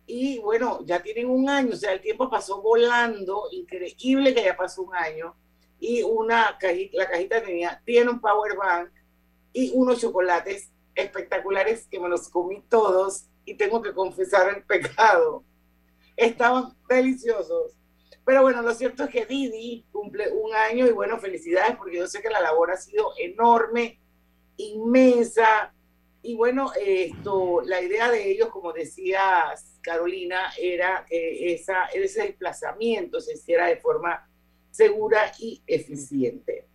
Y bueno, ya tienen un año, o sea, el tiempo pasó volando, increíble que ya pasó un año. Y una cajita, la cajita tenía, tiene un power bank y unos chocolates espectaculares que me los comí todos y tengo que confesar el pecado. Estaban deliciosos. Pero bueno, lo cierto es que Didi cumple un año y bueno, felicidades porque yo sé que la labor ha sido enorme, inmensa. Y bueno, esto, la idea de ellos, como decía Carolina, era que esa, ese desplazamiento se hiciera de forma segura y eficiente.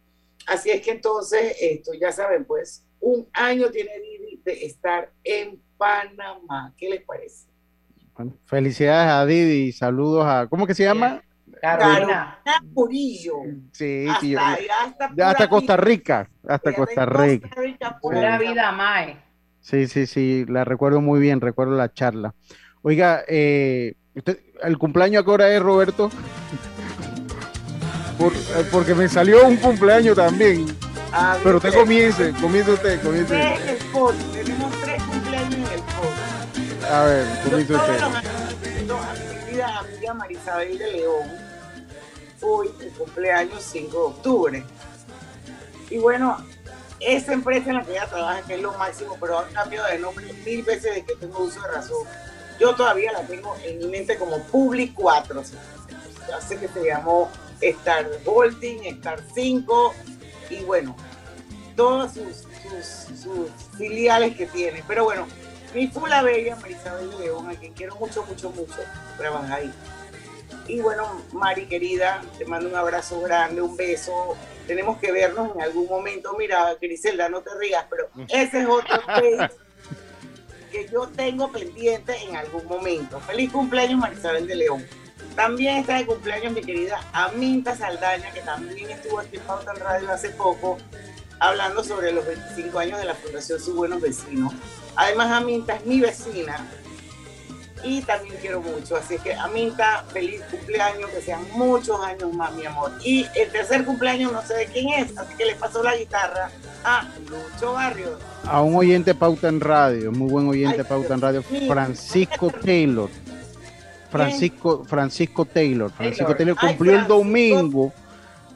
Así es que entonces, esto ya saben, pues, un año tiene Didi de estar en Panamá. ¿Qué les parece? Felicidades a Didi, saludos a, ¿cómo que se llama? Carolina Murillo. Sí, Hasta Costa. Rica, hasta Costa Rica. Rica, Pura Sí. vida, Mae. Sí, sí, sí, la recuerdo muy bien, recuerdo la charla. Oiga, eh, usted, el cumpleaños ahora es Roberto, Por- eh, porque me salió un cumpleaños también. Ah, Pero usted comience, comience usted, comience. El podio. Tenemos tres cumpleaños en el podio. A ver, comience usted. a querida amiga Marisabel de León. Hoy el cumpleaños 5 de octubre. Y bueno, esa empresa en la que ella trabaja, que es lo máximo, pero ha cambiado de nombre mil veces de que tengo uso de razón. Yo todavía la tengo en mi mente como Public 4. Ya sé que se llamó Star Holding, Star 5 y bueno, todas sus, filiales que tiene. Pero bueno, mi fula bella, Marisabel León, a quien quiero mucho, mucho, mucho, trabaja ahí. Y bueno, Mari querida, te mando un abrazo grande, un beso. Tenemos que vernos en algún momento. Mira, Griselda, no te rías, pero ese es otro que yo tengo pendiente en algún momento. Feliz cumpleaños, Marisabel de León. También está de cumpleaños mi querida Aminta Saldaña, que también estuvo aquí en Pauta en Radio hace poco, hablando sobre los 25 años de la Fundación Sus Buenos Vecinos. Además, Aminta es mi vecina y también quiero mucho. Así que, Aminta, feliz cumpleaños, que sean muchos años más, mi amor. Y el tercer cumpleaños no sé de quién es, así que le paso la guitarra a Lucho Barrios. A un oyente Pauta en Radio, muy buen oyente Pauta en Radio. Francisco Taylor. Francisco, Francisco Taylor. Francisco Taylor. Taylor Ay, cumplió el domingo.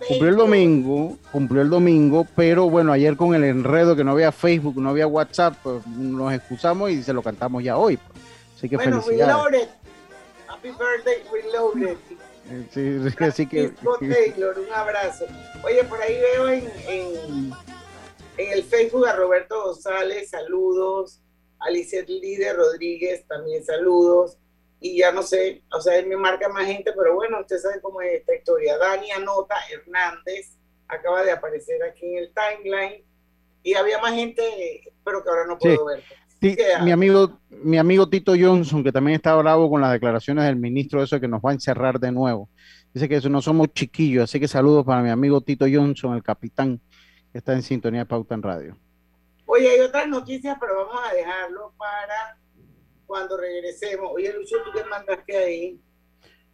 Cumplió el domingo, cumplió el domingo, pero bueno, ayer con el enredo que no había Facebook, no había WhatsApp, pues nos excusamos y se lo cantamos ya hoy. pues. Así que Bueno, felicidades. Reloaded. Happy birthday, Reloaded. Sí, sí, así que. Taylor, un abrazo. Oye, por ahí veo en, en, en el Facebook a Roberto González, saludos. Alicia Líder Rodríguez, también saludos. Y ya no sé, o sea, él me marca más gente, pero bueno, usted sabe cómo es esta historia. Dani Anota Hernández acaba de aparecer aquí en el timeline. Y había más gente, pero que ahora no puedo ver. Mi amigo, mi amigo Tito Johnson, que también está bravo con las declaraciones del ministro, eso que nos va a encerrar de nuevo. Dice que eso no somos chiquillos, así que saludos para mi amigo Tito Johnson, el capitán, que está en sintonía de Pauta en Radio. Oye, hay otras noticias, pero vamos a dejarlo para cuando regresemos. Oye, Lucio, ¿tú qué mandaste ahí?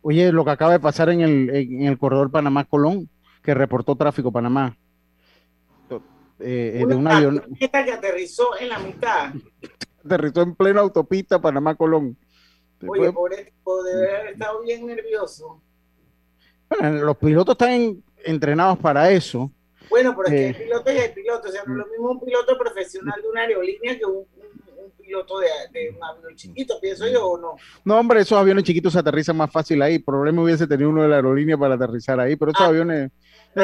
Oye, lo que acaba de pasar en el, en el corredor Panamá-Colón, que reportó tráfico Panamá. Eh, de un avión. que aterrizó en la mitad. aterrizó en plena autopista Panamá-Colón. Oye, pobre tipo, debe haber estado bien nervioso. Bueno, los pilotos están entrenados para eso. Bueno, pero es que el Eh, piloto es el piloto, o sea, no es lo mismo un piloto profesional de una aerolínea que un, un- un piloto de, de un avión chiquito, pienso yo, o no. No, hombre, esos aviones chiquitos se aterrizan más fácil ahí. Problema hubiese tenido uno de la aerolínea para aterrizar ahí, pero esos Ah. aviones,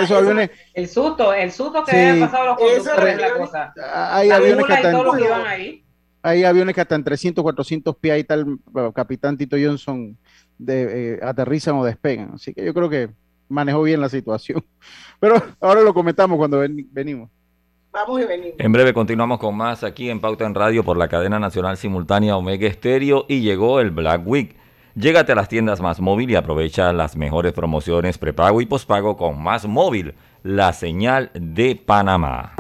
esos aviones, El susto, el susto que Sí. habían pasado los conductores es la era- cosa. hay La aviones que y hasta en, iban ahí. hay aviones que hasta en 300, 400 pies ahí tal capitán Tito Johnson de, eh, aterrizan o despegan. Así que yo creo que manejó bien la situación. Pero ahora lo comentamos cuando ven- venimos. Vamos y venimos. En breve continuamos con más aquí en Pauta en Radio por la cadena nacional simultánea Omega Estéreo y llegó el Black Week. Llégate a las tiendas Más Móvil y aprovecha las mejores promociones prepago y pospago con Más Móvil, la señal de Panamá.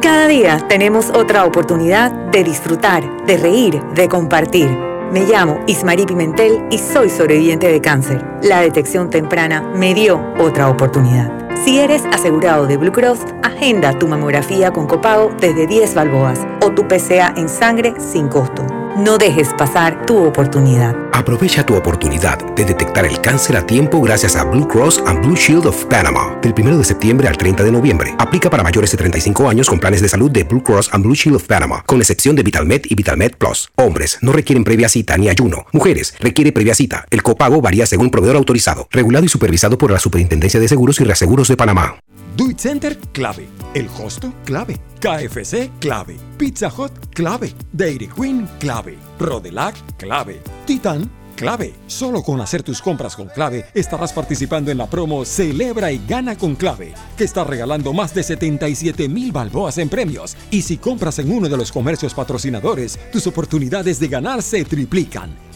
Cada día tenemos otra oportunidad de disfrutar, de reír, de compartir. Me llamo Ismarí Pimentel y soy sobreviviente de cáncer. La detección temprana me dio otra oportunidad. Si eres asegurado de Blue Cross, agenda tu mamografía con copago desde 10 balboas o tu PCA en sangre sin costo. No dejes pasar tu oportunidad. Aprovecha tu oportunidad de detectar el cáncer a tiempo gracias a Blue Cross and Blue Shield of Panama. Del 1 de septiembre al 30 de noviembre. Aplica para mayores de 35 años con planes de salud de Blue Cross and Blue Shield of Panama, con excepción de VitalMed y VitalMed Plus. Hombres no requieren previa cita ni ayuno. Mujeres requiere previa cita. El copago varía según proveedor autorizado, regulado y supervisado por la Superintendencia de Seguros y Reaseguros de Panamá. Do It Center, clave. El Hosto, clave. KFC, clave. Pizza Hut, clave. Dairy Queen, clave. Rodelac, clave. Titan, clave. Solo con hacer tus compras con clave estarás participando en la promo Celebra y gana con clave, que está regalando más de 77 mil balboas en premios. Y si compras en uno de los comercios patrocinadores, tus oportunidades de ganar se triplican.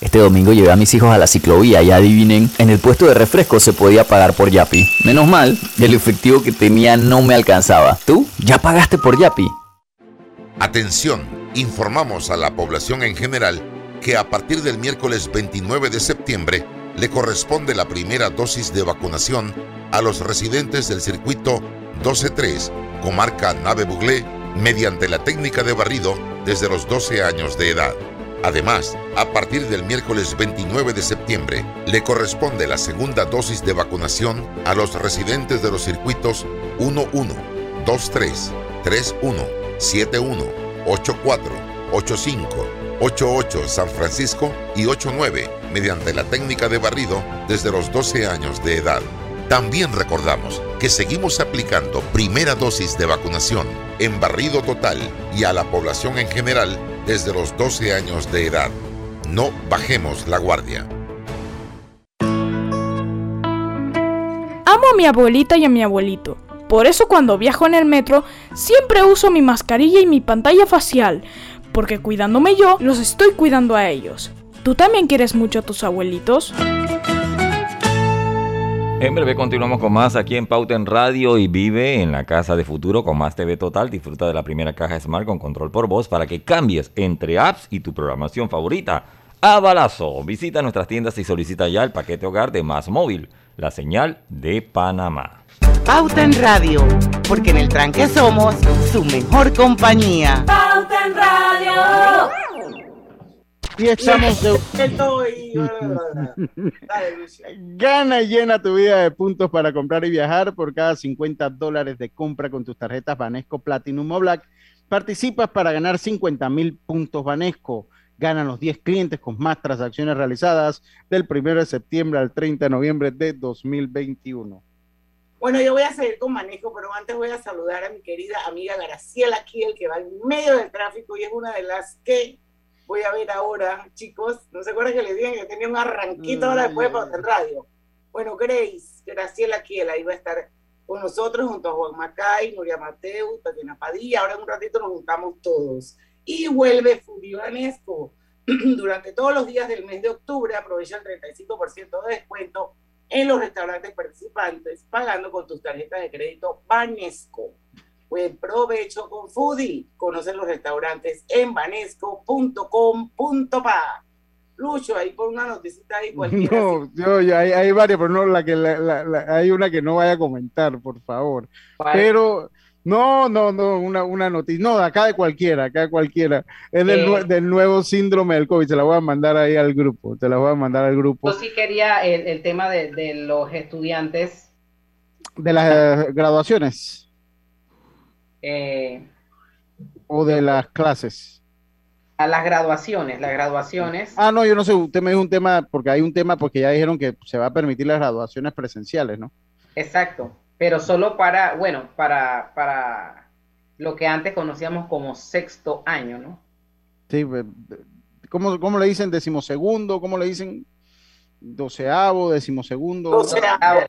Este domingo llevé a mis hijos a la ciclovía y adivinen, en el puesto de refresco se podía pagar por Yapi. Menos mal, el efectivo que tenía no me alcanzaba. ¿Tú? ¿Ya pagaste por Yapi? Atención, informamos a la población en general que a partir del miércoles 29 de septiembre le corresponde la primera dosis de vacunación a los residentes del circuito 123, comarca Nave Buglé, mediante la técnica de barrido desde los 12 años de edad. Además, a partir del miércoles 29 de septiembre, le corresponde la segunda dosis de vacunación a los residentes de los circuitos 11, 23, 31, 71, 84, 85, 88 San Francisco y 89 mediante la técnica de barrido desde los 12 años de edad. También recordamos que seguimos aplicando primera dosis de vacunación en barrido total y a la población en general desde los 12 años de edad. No bajemos la guardia. Amo a mi abuelita y a mi abuelito. Por eso cuando viajo en el metro siempre uso mi mascarilla y mi pantalla facial. porque cuidándome yo, los estoy cuidando a ellos. ¿Tú también quieres mucho a tus abuelitos? En breve continuamos con más aquí en Pauta en Radio y vive en la casa de futuro con más TV Total. Disfruta de la primera caja Smart con control por voz para que cambies entre apps y tu programación favorita. A balazo, visita nuestras tiendas y solicita ya el paquete hogar de Más Móvil, la señal de Panamá. Pauta en Radio, porque en el tranque somos su mejor compañía. Pauta en Radio. Y estamos de... Gana y llena tu vida de puntos para comprar y viajar por cada 50 dólares de compra con tus tarjetas Banesco Platinum o Black. Participas para ganar 50 mil puntos Banesco. Ganan los 10 clientes con más transacciones realizadas del 1 de septiembre al 30 de noviembre de 2021. Bueno, yo voy a seguir con Banesco, pero antes voy a saludar a mi querida amiga Graciela Kiel, que va en medio del tráfico y es una de las que voy a ver ahora, chicos. ¿No se acuerdan que les dije que tenía un arranquito ahora después para el radio? Bueno, Grace, Graciela Kiel, ahí va a estar con nosotros junto a Juan Macay, Nuria Mateu, Tatiana Padilla. Ahora en un ratito nos juntamos todos. Y vuelve Furibanesco. Durante todos los días del mes de octubre aprovecha el 35% de descuento en los restaurantes participantes pagando con tus tarjetas de crédito Banesco. Buen provecho con Foodie. Conocen los restaurantes en banesco.com.pa. Lucho, ahí pon una noticita ahí cualquiera. No, yo, yo, hay, hay varias, pero no, la que la, la, la, hay una que no vaya a comentar, por favor. Pero, no, no, no, una, una noticia, no, acá de cualquiera, acá de cualquiera. Es del, Eh. del nuevo síndrome del COVID, se la voy a mandar ahí al grupo, te la voy a mandar al grupo. Yo sí quería el, el tema de, de los estudiantes. De las graduaciones eh, o de las clases. a las graduaciones, las graduaciones. Ah, no, yo no sé, usted me dijo un tema, porque hay un tema, porque ya dijeron que se va a permitir las graduaciones presenciales, ¿no? Exacto, pero solo para, bueno, para, para lo que antes conocíamos como sexto año, ¿no? Sí, be- be- ¿cómo, cómo le dicen decimosegundo? ¿Cómo le dicen doceavo, decimosegundo? Doceavo.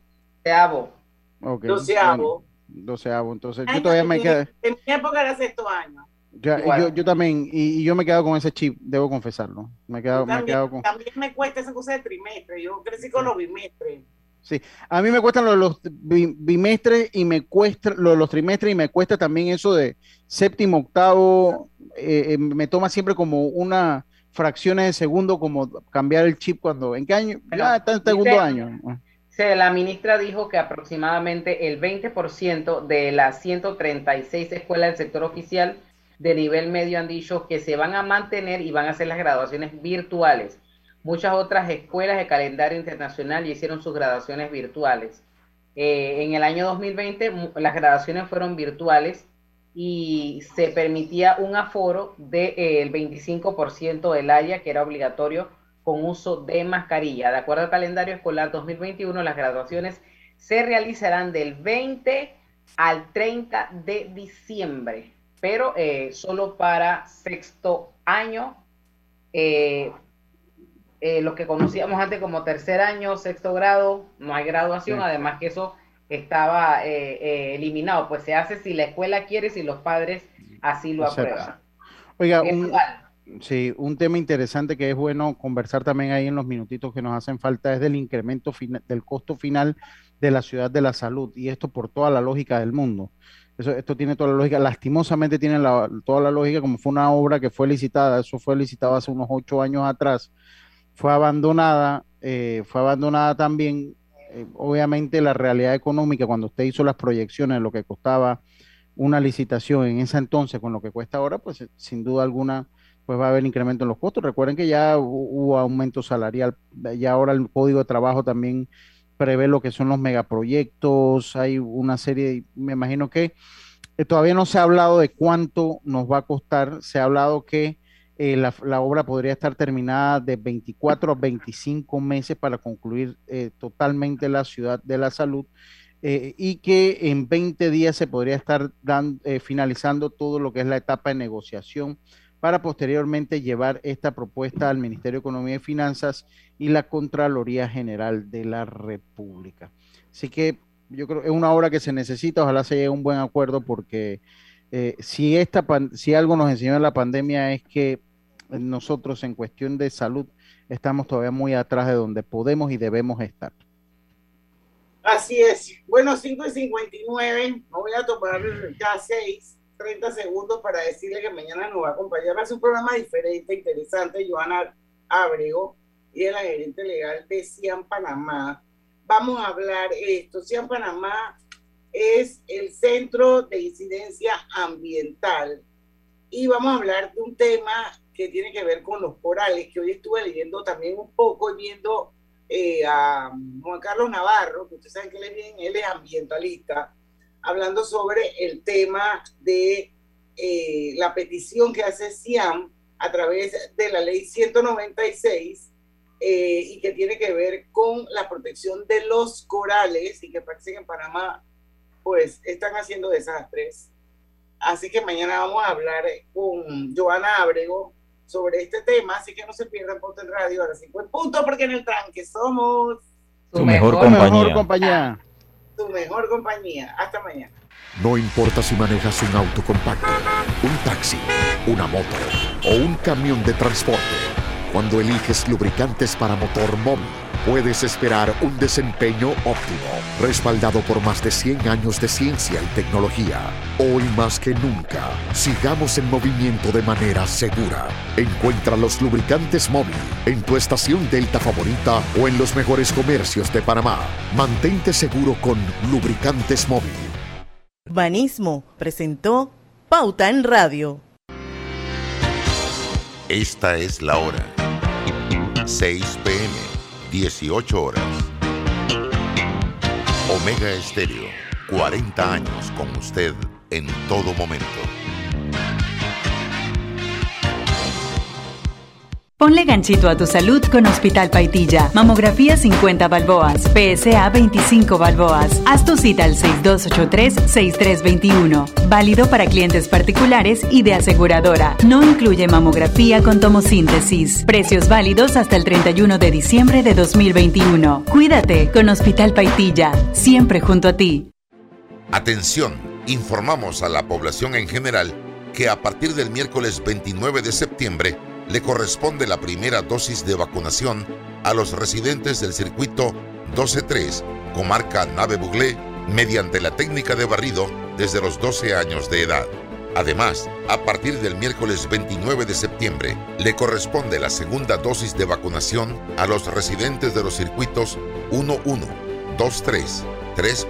Doceavo. Doceavo. Doceavo, entonces Ay, yo todavía no, me en- quedo, En mi época era sexto año. ya- yo, yo también, y, y yo me he quedado con ese chip, debo confesarlo, me he quedado, me he También, quedado con... también me cuesta esa cosa de trimestre. Yo crecí con los bimestres. Sí, a mí me cuestan los, los bi- bimestres y me cuesta los, los trimestres y me cuesta también eso de séptimo, octavo, eh, eh, me toma siempre como una fracciones de segundo como cambiar el chip cuando, ¿en qué año? Ya está en segundo dice- año. La ministra dijo que aproximadamente el 20% de las 136 escuelas del sector oficial de nivel medio han dicho que se van a mantener y van a hacer las graduaciones virtuales. Muchas otras escuelas de calendario internacional ya hicieron sus graduaciones virtuales. Eh, en el año 2020 mu- las graduaciones fueron virtuales y se permitía un aforo del 25% del área que era obligatorio con uso de mascarilla. De acuerdo al calendario escolar 2021, las graduaciones se realizarán del 20 al 30 de diciembre, pero eh, solo para sexto año, eh, eh, lo que conocíamos antes como tercer año, sexto grado, no hay graduación, Sí. además que eso estaba eh, eh, eliminado, pues se hace si la escuela quiere, si los padres así lo aprueban. Oiga, un, igual. Sí, un tema interesante que es bueno conversar también ahí en los minutitos que nos hacen falta es del incremento del costo final de la ciudad de la salud y esto por toda la lógica del mundo. Eso, esto tiene toda la lógica, lastimosamente tiene la- toda la lógica como fue una obra que fue licitada, eso fue licitado hace unos ocho años atrás, fue abandonada, eh, fue abandonada también, eh, obviamente la realidad económica cuando usted hizo las proyecciones de lo que costaba una licitación en ese entonces con lo que cuesta ahora, pues sin duda alguna pues va a haber incremento en los costos. Recuerden que ya hu- hubo aumento salarial, ya ahora el Código de Trabajo también prevé lo que son los megaproyectos, hay una serie, me imagino que eh, todavía no se ha hablado de cuánto nos va a costar, se ha hablado que eh, la, obra podría estar terminada de 24 a 25 meses para concluir eh, totalmente la ciudad de la salud y que en 20 días se podría estar dan- finalizando todo lo que es la etapa de negociación para posteriormente llevar esta propuesta al Ministerio de Economía y Finanzas y la Contraloría General de la República. Así que yo creo que es una obra que se necesita, ojalá se llegue a un buen acuerdo porque eh, si, esta, si algo nos enseñó la pandemia es que nosotros en cuestión de salud estamos todavía muy atrás de donde podemos y debemos estar. Así es. Bueno, 5 y 59, me voy a tomar ya 6, 30 segundos para decirle que mañana nos va a acompañar a un programa diferente, interesante, Joana Abrego, y es la gerente legal de Cian Panamá. Vamos a hablar esto. Cian Panamá es el centro de incidencia ambiental y vamos a hablar de un tema que tiene que ver con los corales, que hoy estuve leyendo también un poco y viendo eh, a Juan Carlos Navarro, que ustedes saben que él es, bien, él es ambientalista, hablando sobre el tema de eh, la petición que hace CIAM a través de la ley 196 eh, y que tiene que ver con la protección de los corales y que parece que en Panamá pues están haciendo desastres. Así que mañana vamos a hablar con Joana Abrego sobre este tema, así que no se pierdan Ponte en Radio a las 5 en punto, porque en el tranque somos su mejor, compañía. mejor compañía. Tu mejor compañía. Hasta mañana. No importa si manejas un auto compacto, un taxi, una moto o un camión de transporte, cuando eliges lubricantes para motor móvil puedes esperar un desempeño óptimo, respaldado por más de 100 años de ciencia y tecnología. Hoy más que nunca, sigamos en movimiento de manera segura. Encuentra los lubricantes móvil en tu estación Delta favorita o en los mejores comercios de Panamá. Mantente seguro con lubricantes móvil. Banismo presentó Pauta en Radio. Esta es la hora. 6 pm 18 horas. Omega Estéreo, 40 años con usted en todo momento. Ponle ganchito a tu salud con Hospital Paitilla. Mamografía 50 balboas, PSA 25 balboas. Haz tu cita al 6283-6321. Válido para clientes particulares y de aseguradora. No incluye mamografía con tomosíntesis. Precios válidos hasta el 31 de diciembre de 2021. Cuídate con Hospital Paitilla, siempre junto a ti. Atención, informamos a la población en general que a partir del miércoles 29 de septiembre, le corresponde la primera dosis de vacunación a los residentes del circuito 12-3, comarca Nave Buglé, mediante la técnica de barrido desde los 12 años de edad. Además, a partir del miércoles 29 de septiembre, le corresponde la segunda dosis de vacunación a los residentes de los circuitos 1-1, 2-3, 3-1.